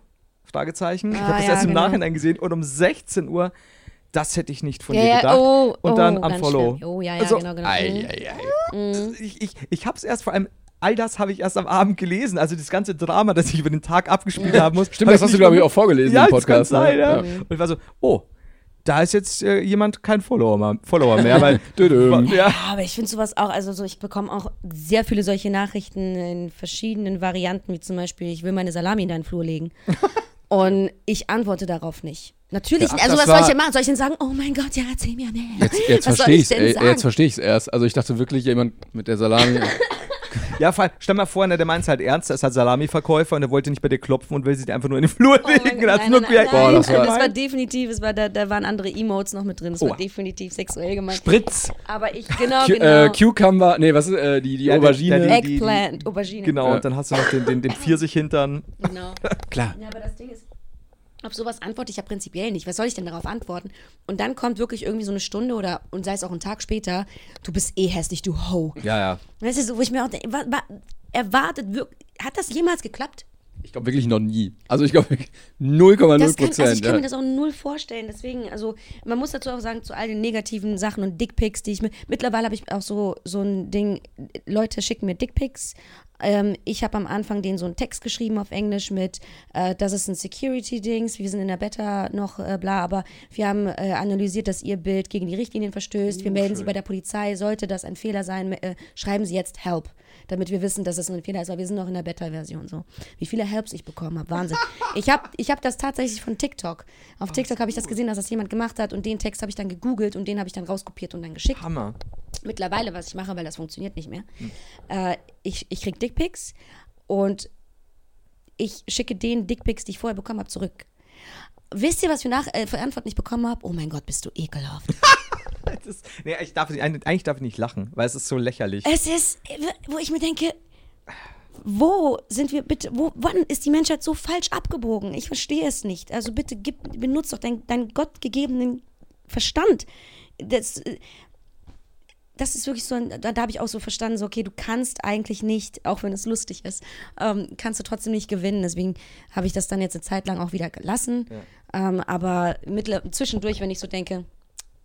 Fragezeichen. ich Ah, habe das ja, erst im genau. Nachhinein gesehen. Und um 16 Uhr, das hätte ich nicht von ja, dir ja, gedacht. oh, und oh, dann ganz Unfollow. schlimm. Oh, ja, ja, Also, genau, genau. Ei, Mhm. ei, ei. Ich, ich, ich habe es erst vor allem, all das habe ich erst am Abend gelesen. Also das ganze Drama, das ich über den Tag abgespielt haben muss. Stimmt, hab das hast du, glaube ich, auch vorgelesen ja, im das kann Podcast. ne? sein, ja. Ja. Und ich war so, oh, da ist jetzt äh, jemand kein Follower, mehr- Follower mehr, weil *laughs* ja, Ja, aber ich finde sowas auch, also so, ich bekomme auch sehr viele solche Nachrichten in verschiedenen Varianten, wie zum Beispiel, ich will meine Salami in deinen Flur legen. *laughs* Und ich antworte darauf nicht. Natürlich, Ja, also das was soll ich denn machen? Soll ich denn sagen, oh mein Gott, ja, erzähl mir mehr. Jetzt, jetzt verstehe ich es. Jetzt verstehe ich es erst. Also ich dachte wirklich, jemand mit der Salami. *laughs* ja, vor allem, stell mal vor, ne, der meint es halt ernst, er ist halt Salami-Verkäufer und er wollte nicht bei dir klopfen und will sie dir einfach nur in den Flur Oh mein legen. Hat's nein, nur nein, nein, Boah, das war- das war definitiv, es war, da, da waren andere Emotes noch mit drin, das Oh. war definitiv sexuell gemeint. Spritz. Aber ich, genau, Cu genau. äh, Cucumber, nee, was ist, äh, die, die Ja, Aubergine. der- die- Eggplant, Aubergine. Genau, Ja. und dann hast du noch den, den, den *laughs* Pfirsich-Hintern. Genau. *laughs* Klar. Ja, aber das Ding ist, auf sowas antworte ich ja prinzipiell nicht. Was soll ich denn darauf antworten? Und dann kommt wirklich irgendwie so eine Stunde oder und sei es auch ein Tag später, du bist eh hässlich, du Ho. Ja, ja. Weißt du, so, wo ich mir auch denke, wa, wa, erwartet hat das jemals geklappt? Ich glaube wirklich noch nie. Also ich glaube 0,0 Das kann, Prozent. also ich kann ja. mir das auch null vorstellen. Deswegen, also man muss dazu auch sagen, zu all den negativen Sachen und Dickpics, die ich mir. Mittlerweile habe ich auch so, so ein Ding, Leute schicken mir Dickpics. Ähm, ich habe am Anfang denen so einen Text geschrieben auf Englisch mit, äh, das ist ein Security-Dings, wir sind in der Beta noch äh, bla, aber wir haben äh, analysiert, dass ihr Bild gegen die Richtlinien verstößt. Wir melden sie bei der Polizei. Sollte das ein Fehler sein, äh, schreiben sie jetzt Help damit wir wissen, dass es ein Fehler ist, weil wir sind noch in der Beta-Version so. Wie viele Helps ich bekommen habe, Wahnsinn. *laughs* Ich habe ich hab das tatsächlich von TikTok. Auf TikTok habe ich das gesehen, dass das jemand gemacht hat und den Text habe ich dann gegoogelt und den habe ich dann rauskopiert und dann geschickt. Hammer. Mittlerweile, was ich mache, weil das funktioniert nicht mehr, äh, ich, ich kriege Dickpics und ich schicke den Dickpics, die ich vorher bekommen habe, zurück. Wisst ihr, was für, nach, äh, für Antworten ich bekommen habe? Oh mein Gott, bist du ekelhaft. *laughs* Das, nee, ich darf, nicht- eigentlich darf ich nicht lachen, weil es ist so lächerlich. Es ist, wo ich mir denke, wo sind wir bitte, wo, wann ist die Menschheit so falsch abgebogen? Ich verstehe es nicht. Also bitte gib, benutzt doch deinen dein gottgegebenen Verstand. Das, äh, das ist wirklich so, ein, da, da habe ich auch so verstanden, so, okay, du kannst eigentlich nicht, auch wenn es lustig ist, ähm, kannst du trotzdem nicht gewinnen. Deswegen habe ich das dann jetzt eine Zeit lang auch wieder gelassen. Ähm, aber zwischendurch, wenn ich so denke,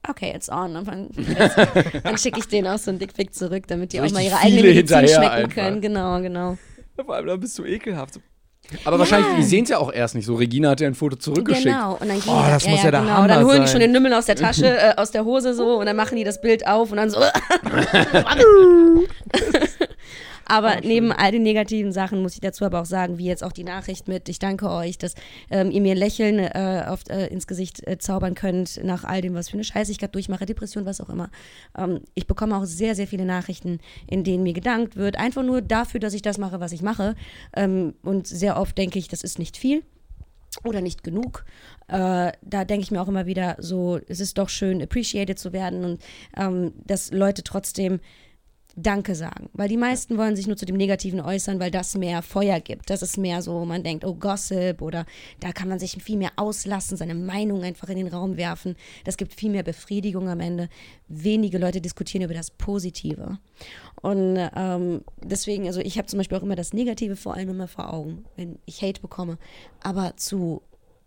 okay, it's on, dann, *laughs* dann schicke ich denen auch so ein Dickpick zurück, damit die So auch mal ihre eigene Medizin schmecken einfach. können. Genau, genau. Vor allem, da bist du ekelhaft. Aber wahrscheinlich, die sehen es ja auch erst nicht so. Regina hat ja ein Foto zurückgeschickt. Genau. Und dann gehen Oh, die, das muss ja der genau. Hammer Und dann holen die sein. schon den Nümmel aus der Tasche, *laughs* äh, aus der Hose so und dann machen die das Bild auf und dann so. *laughs* *laughs* Aber neben all den negativen Sachen muss ich dazu aber auch sagen, wie jetzt auch die Nachricht mit, ich danke euch, dass ähm, ihr mir ein Lächeln äh, auf, äh, ins Gesicht äh, zaubern könnt nach all dem, was für eine Scheiße ich gerade durchmache, Depression, was auch immer. Ähm, ich bekomme auch sehr, sehr viele Nachrichten, in denen mir gedankt wird, einfach nur dafür, dass ich das mache, was ich mache. Ähm, und sehr oft denke ich, das ist nicht viel oder nicht genug. Äh, da denke ich mir auch immer wieder so, es ist doch schön, appreciated zu werden und ähm, dass Leute trotzdem Danke sagen. Weil die meisten wollen sich nur zu dem Negativen äußern, weil das mehr Feuer gibt. Das ist mehr so, man denkt, oh, Gossip oder da kann man sich viel mehr auslassen, seine Meinung einfach in den Raum werfen. Das gibt viel mehr Befriedigung am Ende. Wenige Leute diskutieren über das Positive. Und ähm, deswegen, also ich habe zum Beispiel auch immer das Negative vor allem immer vor Augen, wenn ich Hate bekomme. Aber zu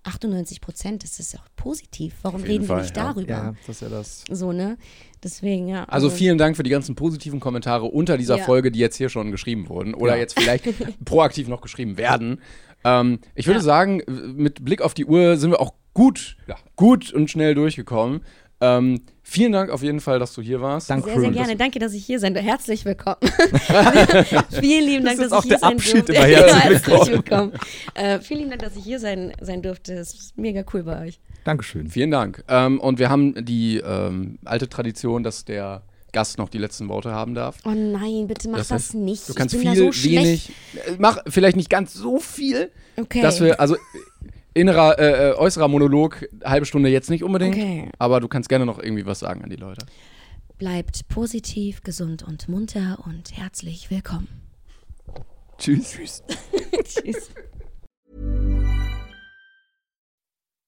98 Prozent, das ist auch positiv. Warum reden wir Fall, nicht ja. darüber? Ja, das ist ja das. So, ne? Deswegen, ja. Also vielen Dank für die ganzen positiven Kommentare unter dieser Ja. Folge, die jetzt hier schon geschrieben wurden oder Ja. jetzt vielleicht *laughs* proaktiv noch geschrieben werden. Ähm, ich würde Ja. sagen, mit Blick auf die Uhr sind wir auch gut, ja, gut und schnell durchgekommen. Ähm, vielen Dank auf jeden Fall, dass du hier warst. Danke. Sehr, sehr gerne. Danke, dass ich hier sein durfte. Herzlich willkommen. *laughs* *laughs* vielen lieben Dank, ist dass auch ich hier der sein Abschied durfte. immer. Herzlich willkommen. Äh, vielen lieben Dank, dass ich hier sein, sein durfte. Es ist mega cool bei euch. Dankeschön. Vielen Dank. Ähm, und wir haben die ähm, alte Tradition, dass der Gast noch die letzten Worte haben darf. Oh nein, bitte mach das, heißt, nicht. Du kannst ich viel, so schlecht. wenig. äh, Mach vielleicht nicht ganz so viel, Okay. dass wir, also innerer, äh, äh, äußerer Monolog, halbe Stunde jetzt nicht unbedingt, Okay. aber du kannst gerne noch irgendwie was sagen an die Leute. Bleibt positiv, gesund und munter und herzlich willkommen. Tschüss. *laughs* Tschüss. Tschüss.